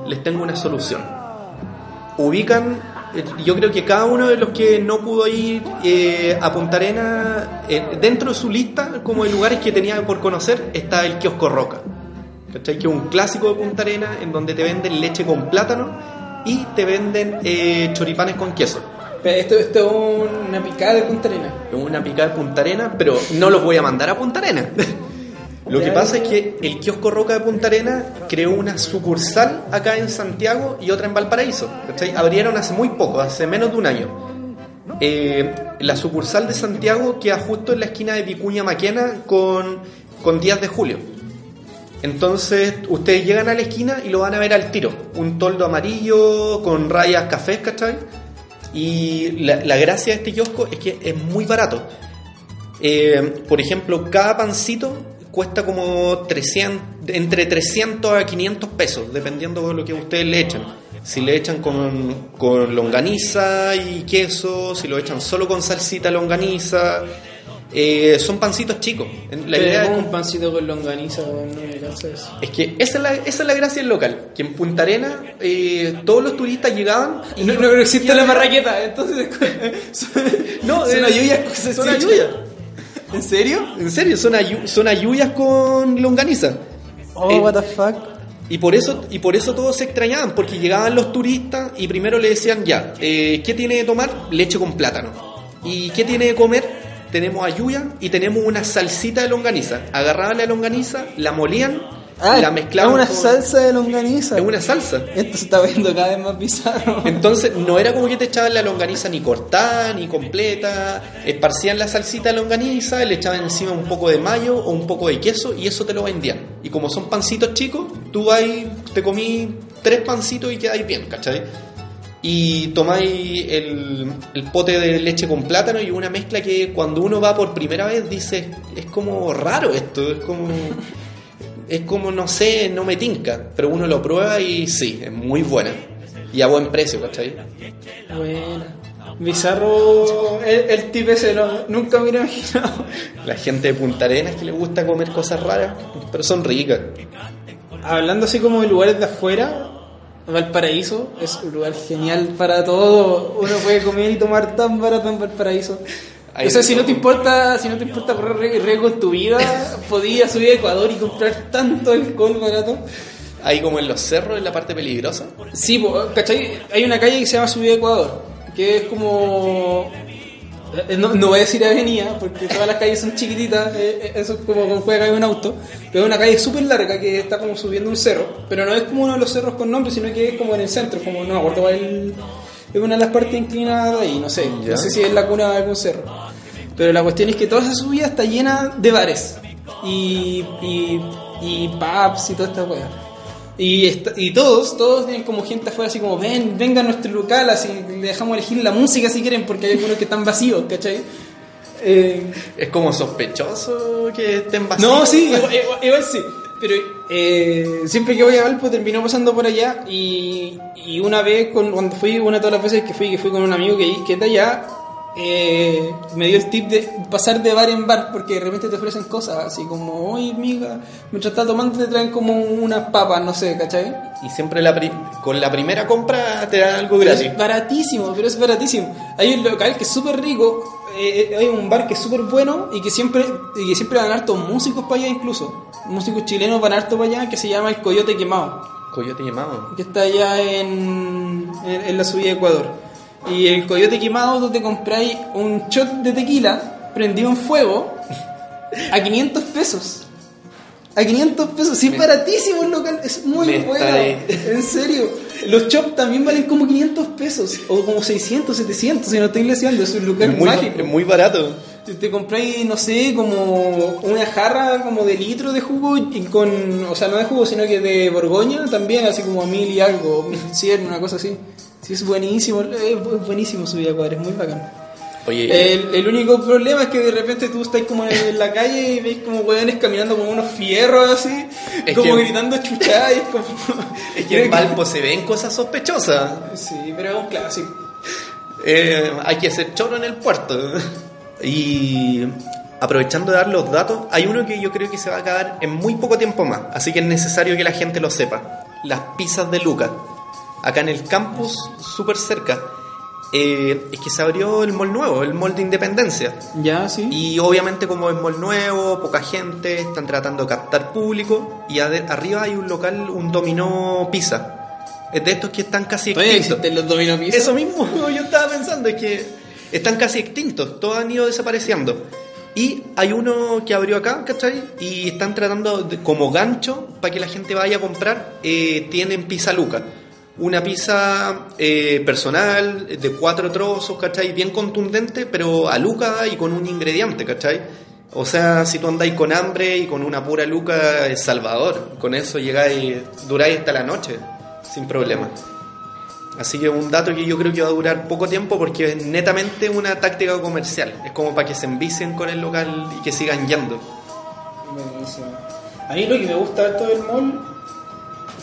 les tengo una solución. Ubican, eh, yo creo que cada uno de los que no pudo ir eh, a Punta Arena, eh, dentro de su lista, como de lugares que tenía por conocer, está el kiosco Roca. ¿Cachai? Que es un clásico de Punta Arena en donde te venden leche con plátano y te venden choripanes con queso. Esto, esto es una picada de Punta Arena. Es una picada de Punta Arena, pero no los voy a mandar a Punta Arena. Lo que pasa es que el kiosco Roca de Punta Arena creó una sucursal acá en Santiago y otra en Valparaíso. ¿cachai? Abrieron hace muy poco, hace menos de un año. Eh, la sucursal de Santiago queda justo en la esquina de Vicuña Maquena con, con Díaz de Julio. Entonces, ustedes llegan a la esquina y lo van a ver al tiro. Un toldo amarillo con rayas cafés, ¿cachai? Y la, la gracia de este kiosco es que es muy barato. Eh, por ejemplo, cada pancito cuesta como 300, entre 300 a 500 pesos, dependiendo de lo que ustedes le echan. Si le echan con, con longaniza y queso, si lo echan solo con salsita longaniza. Eh, son pancitos chicos. La idea es un pancito con longaniza, no me cansa eso. es que esa es la, esa es la gracia del local, que en Punta Arena eh, todos los turistas llegaban y No, no, no existe la marraqueta, entonces No, son eh, ayuyas son ayuyas. ¿En serio? En serio, son, ayu- son ayuyas con longaniza. Oh, Eh, what the fuck. Y por eso y por eso todos se extrañaban, porque llegaban los turistas y primero le decían ya, eh, ¿qué tiene de tomar? Leche con plátano. ¿Y qué tiene de comer? Tenemos ayuya y tenemos una salsita de longaniza. Agarraban la longaniza, la molían, la mezclaban. Ah, Es una con- salsa de longaniza. Es una salsa. Esto se está viendo cada vez más bizarro. Entonces no era como que te echaban la longaniza ni cortada ni completa, esparcían la salsita de longaniza, le echaban encima un poco de mayo o un poco de queso y eso te lo vendían. Y como son pancitos chicos, tú ahí te comí tres pancitos y quedáis bien, ¿cachai? Y tomáis el, el pote de leche con plátano y una mezcla que cuando uno va por primera vez dice, es como raro esto, es como... Es como, no sé, no me tinca, pero uno lo prueba y sí, es muy buena. Y a buen precio, ¿cachai? Buena. Bizarro el, el tip ese, no, nunca me hubiera imaginado. La gente de Punta Arenas que le gusta comer cosas raras, pero son ricas. Hablando así como de lugares de afuera, Valparaíso es un lugar genial para todo. Uno puede comer y tomar tan barato en Valparaíso. Ahí o sea, si no te importa, si no te importa correr ri- riesgo en tu vida, podías subir a Ecuador y comprar tanto alcohol barato. Ahí como en los cerros, en la parte peligrosa. Sí, ¿cachai? Hay una calle que se llama Subida Ecuador, que es como... eh, No, no voy a decir avenida, porque todas las calles son chiquititas, eh, eh, eso es como como puede caer un auto, pero es una calle súper larga que está como subiendo un cerro, pero no es como uno de los cerros con nombre, sino que es como en el centro, como no me acuerdo cuál es una de las partes inclinadas de ahí, no sé, Ya. no sé si es la cuna de algún cerro. Pero la cuestión es que toda esa subida está llena de bares y, y, y pubs y toda esta weá. Y, esta- y todos, todos tienen como gente afuera así como, ven, venga a nuestro local, así le dejamos elegir la música si quieren, porque hay algunos que están vacíos, ¿cachai? Eh, Es como sospechoso que estén vacíos. no, sí, igual, igual- igual sí. Pero eh, siempre que voy a Valpo termino pasando por allá y, y una vez, con- cuando fui, una de todas las veces que fui, que fui con un amigo que, que es de allá, eh, me dio el tip de pasar de bar en bar porque de repente te ofrecen cosas así como, oye, amiga, mientras estás tomando te traen como unas papas, no sé, ¿cachai? Y siempre la pri- con la primera compra te dan algo gratis. es baratísimo, pero es baratísimo. Hay un local que es súper rico, eh, hay un bar que es súper bueno y que siempre y que siempre van hartos músicos para allá incluso. Músicos chilenos van harto para allá que se llama El Coyote Quemado, Coyote llamado. que está allá en, en, en la subida de Ecuador. Y el Coyote Quemado tú te compráis un shot de tequila prendido en fuego a 500 pesos. A 500 pesos, sí, es baratísimo el local, es muy Me bueno. En serio. Los chops también valen como 500 pesos, o como 600, 700, si no estoy leseando, es un lugar Es muy, mágico. es muy barato. Te, te compráis, no sé, como una jarra como de litro de jugo, y con, o sea, no de jugo, sino que de Borgoña también, así como a mil y algo, mil cien, una cosa así. Sí, es buenísimo, es buenísimo su vida cuadra, es muy bacán. Oye, El, el único problema es que de repente tú estás como en, la calle y ves como hueones caminando con unos fierros así, como que- gritando chuchá y es como... es que en Valpo se ven cosas sospechosas. Sí, pero es un clásico. Eh, hay que ser choro en el puerto. Y aprovechando de dar los datos, hay uno que yo creo que se va a acabar en muy poco tiempo más, así que es necesario que la gente lo sepa. Las pizzas de Lucas, acá en el campus, súper cerca. Eh, es que se abrió el mall nuevo, el mall de Independencia. Ya, sí. Y obviamente como es mall nuevo, poca gente, están tratando de captar público y arriba hay un local, un dominó pizza. Es de estos que están casi extintos. los domino pizza. Eso mismo yo estaba pensando, es que están casi extintos, todos han ido desapareciendo. Y hay uno que abrió acá, ¿cachai? Y están tratando de- como gancho para que la gente vaya a comprar, eh, tienen pizza luca. Una pizza eh, personal de cuatro trozos, ¿cachai? Bien contundente, pero a luca y con un ingrediente, ¿cachai? O sea, si tú andáis con hambre y con una pura luca, es salvador. Con eso llegáis, duráis hasta la noche, sin problema. Así que un dato que yo creo que va a durar poco tiempo porque es netamente una táctica comercial. Es como para que se envicien con el local y que sigan yendo. Buenísimo. A mí lo que me gusta de todo el mall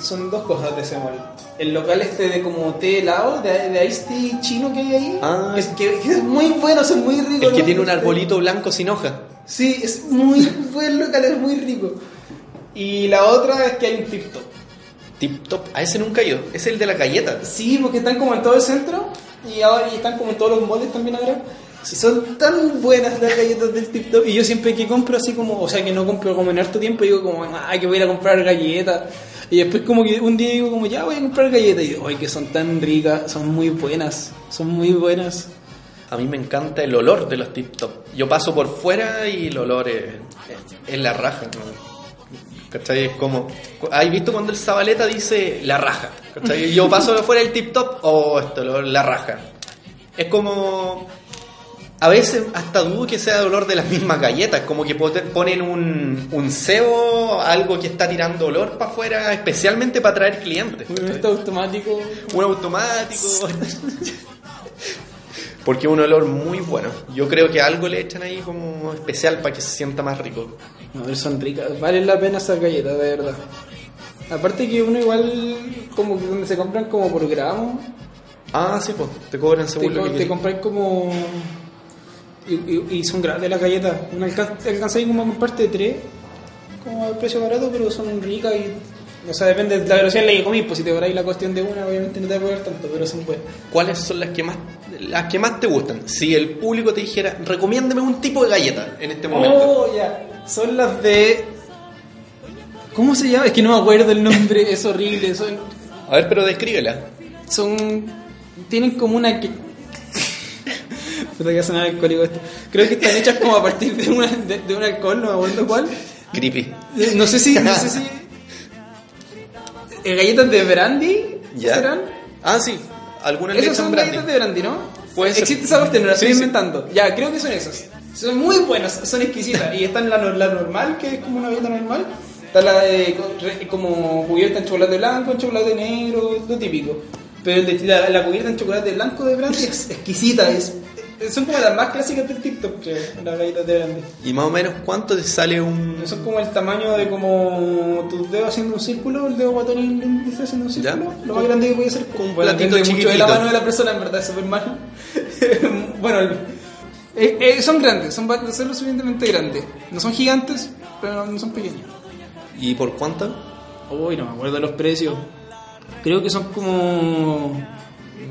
son dos cosas de ese mall. El local este de como té helado, de, de iced tea chino que hay ahí, Ah. que, es- que- que es muy bueno, es muy rico. El que tiene un arbolito blanco sin hoja. Sí, es muy buen local, es muy rico. Y la otra es que hay un tip top. Tip top. A ese nunca he ido. Es el de la galleta. Sí, porque están como en todo el centro y ahora y están como en todos los moldes también ahora. Y son tan buenas las galletas del Tip Top. Y yo siempre que compro así como, o sea que no compro como en harto tiempo, digo como, ah, que voy a ir a comprar galletas. Y después como que un día digo como, ya voy a comprar galletas. Y digo, ay, que son tan ricas, son muy buenas, son muy buenas. A mí me encanta el olor de los tip top. Yo paso por fuera y el olor es, la raja. ¿no? ¿Cachai? Es como. ¿Has visto cuando el Zabaleta dice la raja? ¿Cachai? Yo paso fuera del tip top, oh, esto, la raja. Es como. A veces hasta dudo que sea el olor de las mismas galletas, como que ponen un, un cebo, algo que está tirando olor para afuera, especialmente para atraer clientes. Un automático. un automático. Porque es un olor muy bueno. Yo creo que algo le echan ahí como especial para que se sienta más rico. No, son ricas, valen la pena esas galletas, de verdad. Aparte que uno igual, como que donde se compran como por gramo, Ah, sí, pues, te cobran te, según lo que te compras como... Y, y- y son grandes las galletas. Una alcanzáis como a comprarte tres, como al precio barato, pero son ricas y... O sea, depende de la velocidad en la que comís, pues si te cobráis la cuestión de una, obviamente no te va a cobrar tanto, pero son buenas. ¿Cuáles son las que más las que más te gustan? Si el público te dijera, recomiéndame un tipo de galleta en este momento. Oh, ya. Son las de... ¿Cómo se llama? Es que no me acuerdo el nombre, es horrible. Son... A ver, pero descríbela. son tienen como una que puta que sonar alcohólico esto creo que están hechas como a partir de, una, de, de un alcohol no me acuerdo cuál Creepy. Eh, no sé si no sé si eh, galletas de brandy ¿Ya? serán Ah, sí. Algunas esas son brandy. galletas de brandy ¿no? Puede ser. existe esa cuestión no la estoy Sí, sí. inventando ya creo que son esas Son muy buenas, son exquisitas. y están la, la normal, que es como una galleta normal. Está la de como cubierta en chocolate blanco, en chocolate negro, lo típico. Pero la, la cubierta en chocolate blanco de Brandy es exquisita. Es, son como las más clásicas del TikTok, creo, las galletas de Brandy. ¿Y más o menos cuánto te sale un...? Son como el tamaño de como tus dedos haciendo un círculo, el dedo guatón y el índice haciendo un ¿Ya? círculo. Lo más grande que puede ser como platito depende mucho de chiquitito. la mano de la persona, en verdad, es súper mal. bueno, el- eh, eh, son grandes, son, son lo suficientemente grandes. No son gigantes, pero no son pequeños. ¿Y por cuánto? Uy, no me acuerdo los precios. Creo que son como.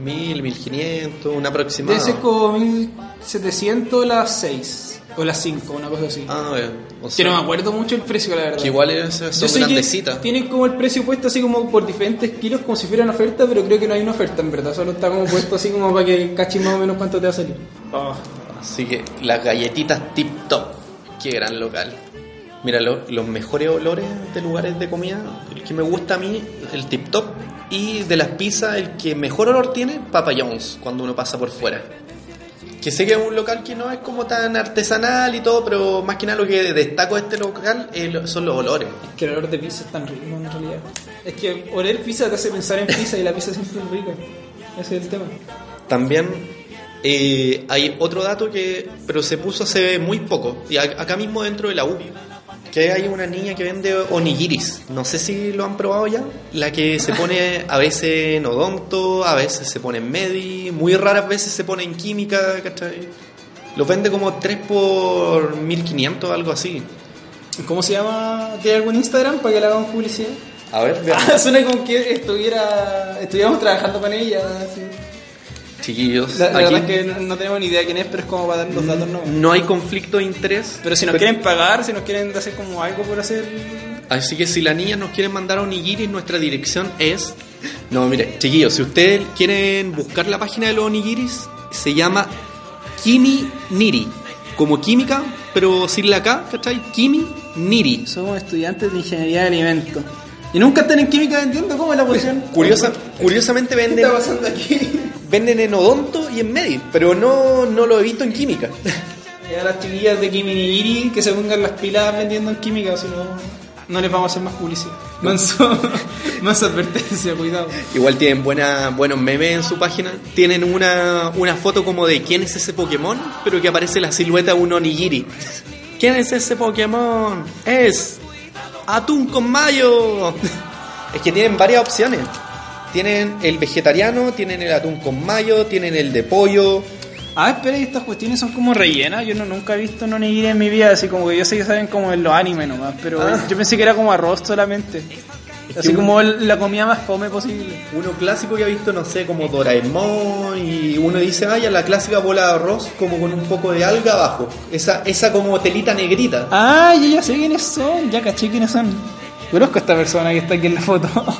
Mil, mil quinientos, un Debe aproximado. ser como 1700 las 6 o las 5, una cosa así. Ah, bueno. O que no me acuerdo mucho el precio, la verdad. que igual esas Yo son grandecitas. tienen como el precio puesto así como por diferentes kilos, como si fuera una oferta, pero creo que no hay una oferta en verdad. Solo está como puesto así como para que caches más o menos cuánto te va a salir. Ah. Así que las galletitas tip top. Qué gran local. Mira, lo- los mejores olores de lugares de comida, el que me gusta a mí, el tip top. Y de las pizzas, el que mejor olor tiene, Papa John's, cuando uno pasa por fuera. Que sé que es un local que no es como tan artesanal y todo, pero más que nada lo que destaco de este local son los olores. Es que el olor de pizza es tan rico en realidad. Es que oler pizza te hace pensar en pizza y la pizza siempre es rica. Ese es el tema. También eh, hay otro dato que, pero se puso hace muy poco, y acá mismo dentro de la U, que hay una niña que vende onigiris. No sé si lo han probado ya. La que se pone a veces en odonto, a veces se pone en medi, muy raras veces se pone en química, ¿cachai? Los vende como 3 por 1500, algo así. ¿Cómo se llama? ¿Tiene algún Instagram para que le hagamos publicidad? A ver, veamos. Suena como que estuviera, estuviéramos trabajando con ella. así. Chiquillos. La, la aquí verdad es que no, no tenemos ni idea quién es, pero es como para dar los datos, ¿no? no hay conflicto de interés. Pero si nos quieren pagar, si nos quieren hacer como algo por hacer... Así que si la niña nos quiere mandar a onigiris, nuestra dirección es... No, mire, chiquillos, si ustedes quieren buscar la página de los onigiris, se llama Kimi Niri. Como química, pero sin la K, ¿cachai? Kimi Niri. Somos estudiantes de ingeniería de alimentos. Y nunca están en química vendiendo, ¿cómo es la cuestión? Curiosa, curiosamente ¿Qué venden, está pasando aquí? venden en odonto y en medi, pero no, no lo he visto en química. Y a las chiquillas de Kimi Nigiri que se pongan las pilas vendiendo en química, si no, no les vamos a hacer más publicidad. Manso, más advertencia, cuidado. Igual tienen buena, buenos memes en su página. Tienen una, una foto como de quién es ese Pokémon, pero que aparece la silueta de un Onigiri. ¿Quién es ese Pokémon? Es Atún con Mayo. Es que tienen varias opciones. Tienen el vegetariano, tienen el atún con mayo, tienen el de pollo. Ah, espera, y estas cuestiones son como rellenas. Yo no, nunca he visto un onigiri en mi vida, así como que yo sé que saben como en los animes nomás, pero Ah. yo pensé que era como arroz solamente. Así que como la comida más fome posible. Uno clásico que ha visto, no sé, como Doraemon y uno dice, ah, ya la clásica bola de arroz como con un poco de alga abajo. Esa, esa como telita negrita. Ah, yo ya sé quiénes son, ya caché quiénes son. Conozco a esta persona que está aquí en la foto.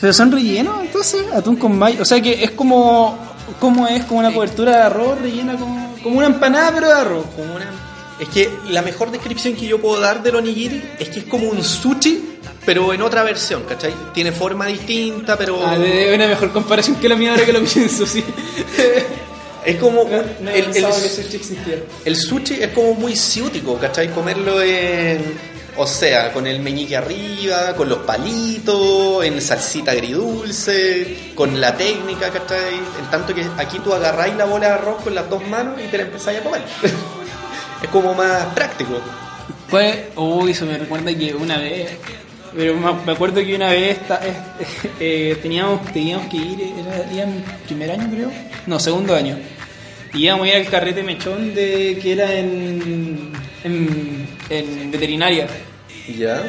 Pero son rellenos, entonces, atún con mayo. O sea que es como, como es como una cobertura de arroz rellena como, como una empanada pero de arroz. Como una... Es que la mejor descripción que yo puedo dar del onigiri es que es como un sushi, pero en otra versión, ¿cachai? Tiene forma distinta, pero... Ah, de- una mejor comparación que la mía ahora que lo pienso, sí. Es como... No, no el, el- sushi existiera. el sushi es como muy ciútico, ¿cachai? Comerlo en... O sea, con el meñique arriba, con los palitos, en salsita agridulce, con la técnica, ¿cachai? En tanto que aquí tú agarráis la bola de arroz con las dos manos y te la empezáis a comer. es como más práctico. Pues, uy, eso me recuerda que una vez, pero me acuerdo que una vez esta- eh, teníamos, teníamos que ir, era, era en primer año creo, no, segundo año, y íbamos a ir al carrete mechón de que era en, en, en veterinaria, ¿Ya?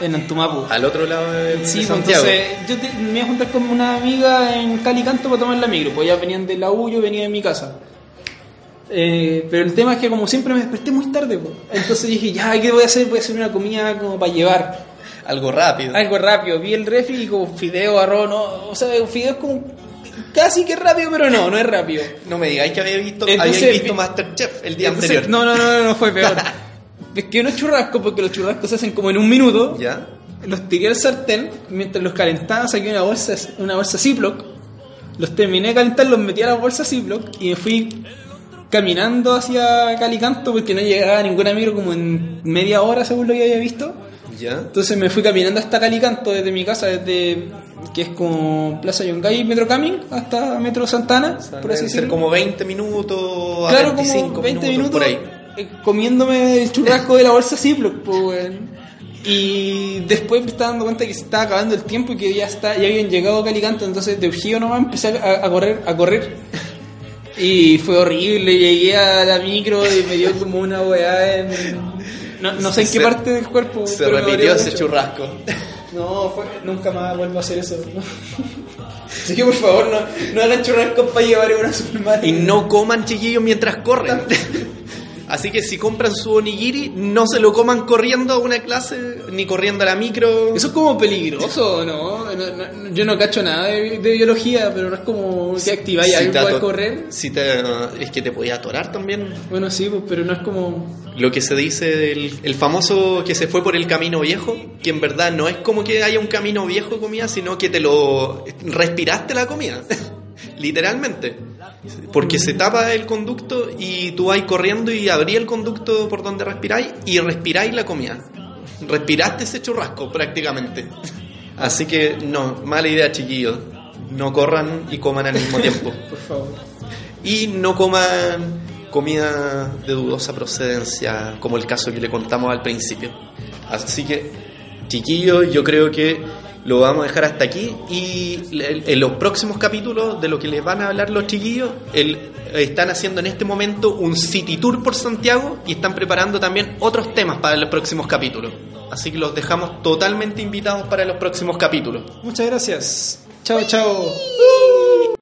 en Antumapu. Al otro lado de, Sí, pues, Santiago. entonces yo te- me iba a juntar con una amiga en Calicanto para tomar la micro, pues ya venían de la U, yo venía de mi casa. Eh, pero el tema es que como siempre me desperté muy tarde, pues. entonces dije, ya, ¿qué voy a hacer? Voy a hacer una comida como para llevar. Algo rápido. Algo rápido, vi el refri y como fideo, arroz, no, o sea, fideo es como casi que rápido, pero no, no es rápido. No me digáis que había visto, Entonces, habíais visto vi- Masterchef el día Entonces, anterior. No, no, no, no, no, fue peor. Pesqué unos churrascos porque los churrascos se hacen como en un minuto. ¿Ya? Los tiré al sartén, mientras los calentaba saqué una bolsa, una bolsa Ziploc, los terminé de calentar, los metí a la bolsa Ziploc y me fui caminando hacia Calicanto porque no llegaba ninguna micro como en media hora según lo que había visto. ¿Ya? Entonces me fui caminando hasta Calicanto desde mi casa, desde que es como Plaza Yungay, Metro Camin, hasta Metro Santana, por así ser como 20 minutos, a claro, 25 como 20 minutos, por ahí. eh, comiéndome el churrasco de la bolsa Ziploc, pues, weón. Y después me estaba dando cuenta que se estaba acabando el tiempo y que ya está, ya habían llegado a Calicanto, entonces de Ujío nomás empecé a, a correr, a correr. Y fue horrible, llegué a la micro y me dio como una weá en... No, no sé en qué Se- parte del cuerpo. Se repitió ese churrasco. No, fue- nunca más vuelvo a hacer eso. Así que por favor, no, no hagan churrascos para llevar una supermarket. Y no coman chiquillos mientras corren. Así que si compran su onigiri, no se lo coman corriendo a una clase, ni corriendo a la micro. Eso es como peligroso, ¿no? No- no- Yo no cacho nada de, de biología, pero no es como que activáis Si algo al correr. si te- es que te podía atorar también. Bueno, sí, pues, pero no es como... Lo que se dice del el famoso que se fue por el camino viejo, que en verdad no es como que haya un camino viejo de comida, sino que te lo respiraste la comida. Literalmente. Porque se tapa el conducto y tú vas corriendo y abrí el conducto por donde respiráis y respiráis la comida. Respiraste ese churrasco prácticamente. Así que no, mala idea chiquillos. No corran y coman al mismo tiempo. Por favor. Y no coman comida de dudosa procedencia, como el caso que le contamos al principio. Así que, chiquillos, yo creo que lo vamos a dejar hasta aquí. Y en los próximos capítulos de lo que les van a hablar los chiquillos, el- están haciendo en este momento un city tour por Santiago y están preparando también otros temas para los próximos capítulos. Así que los dejamos totalmente invitados para los próximos capítulos. Muchas gracias. Chao, chao.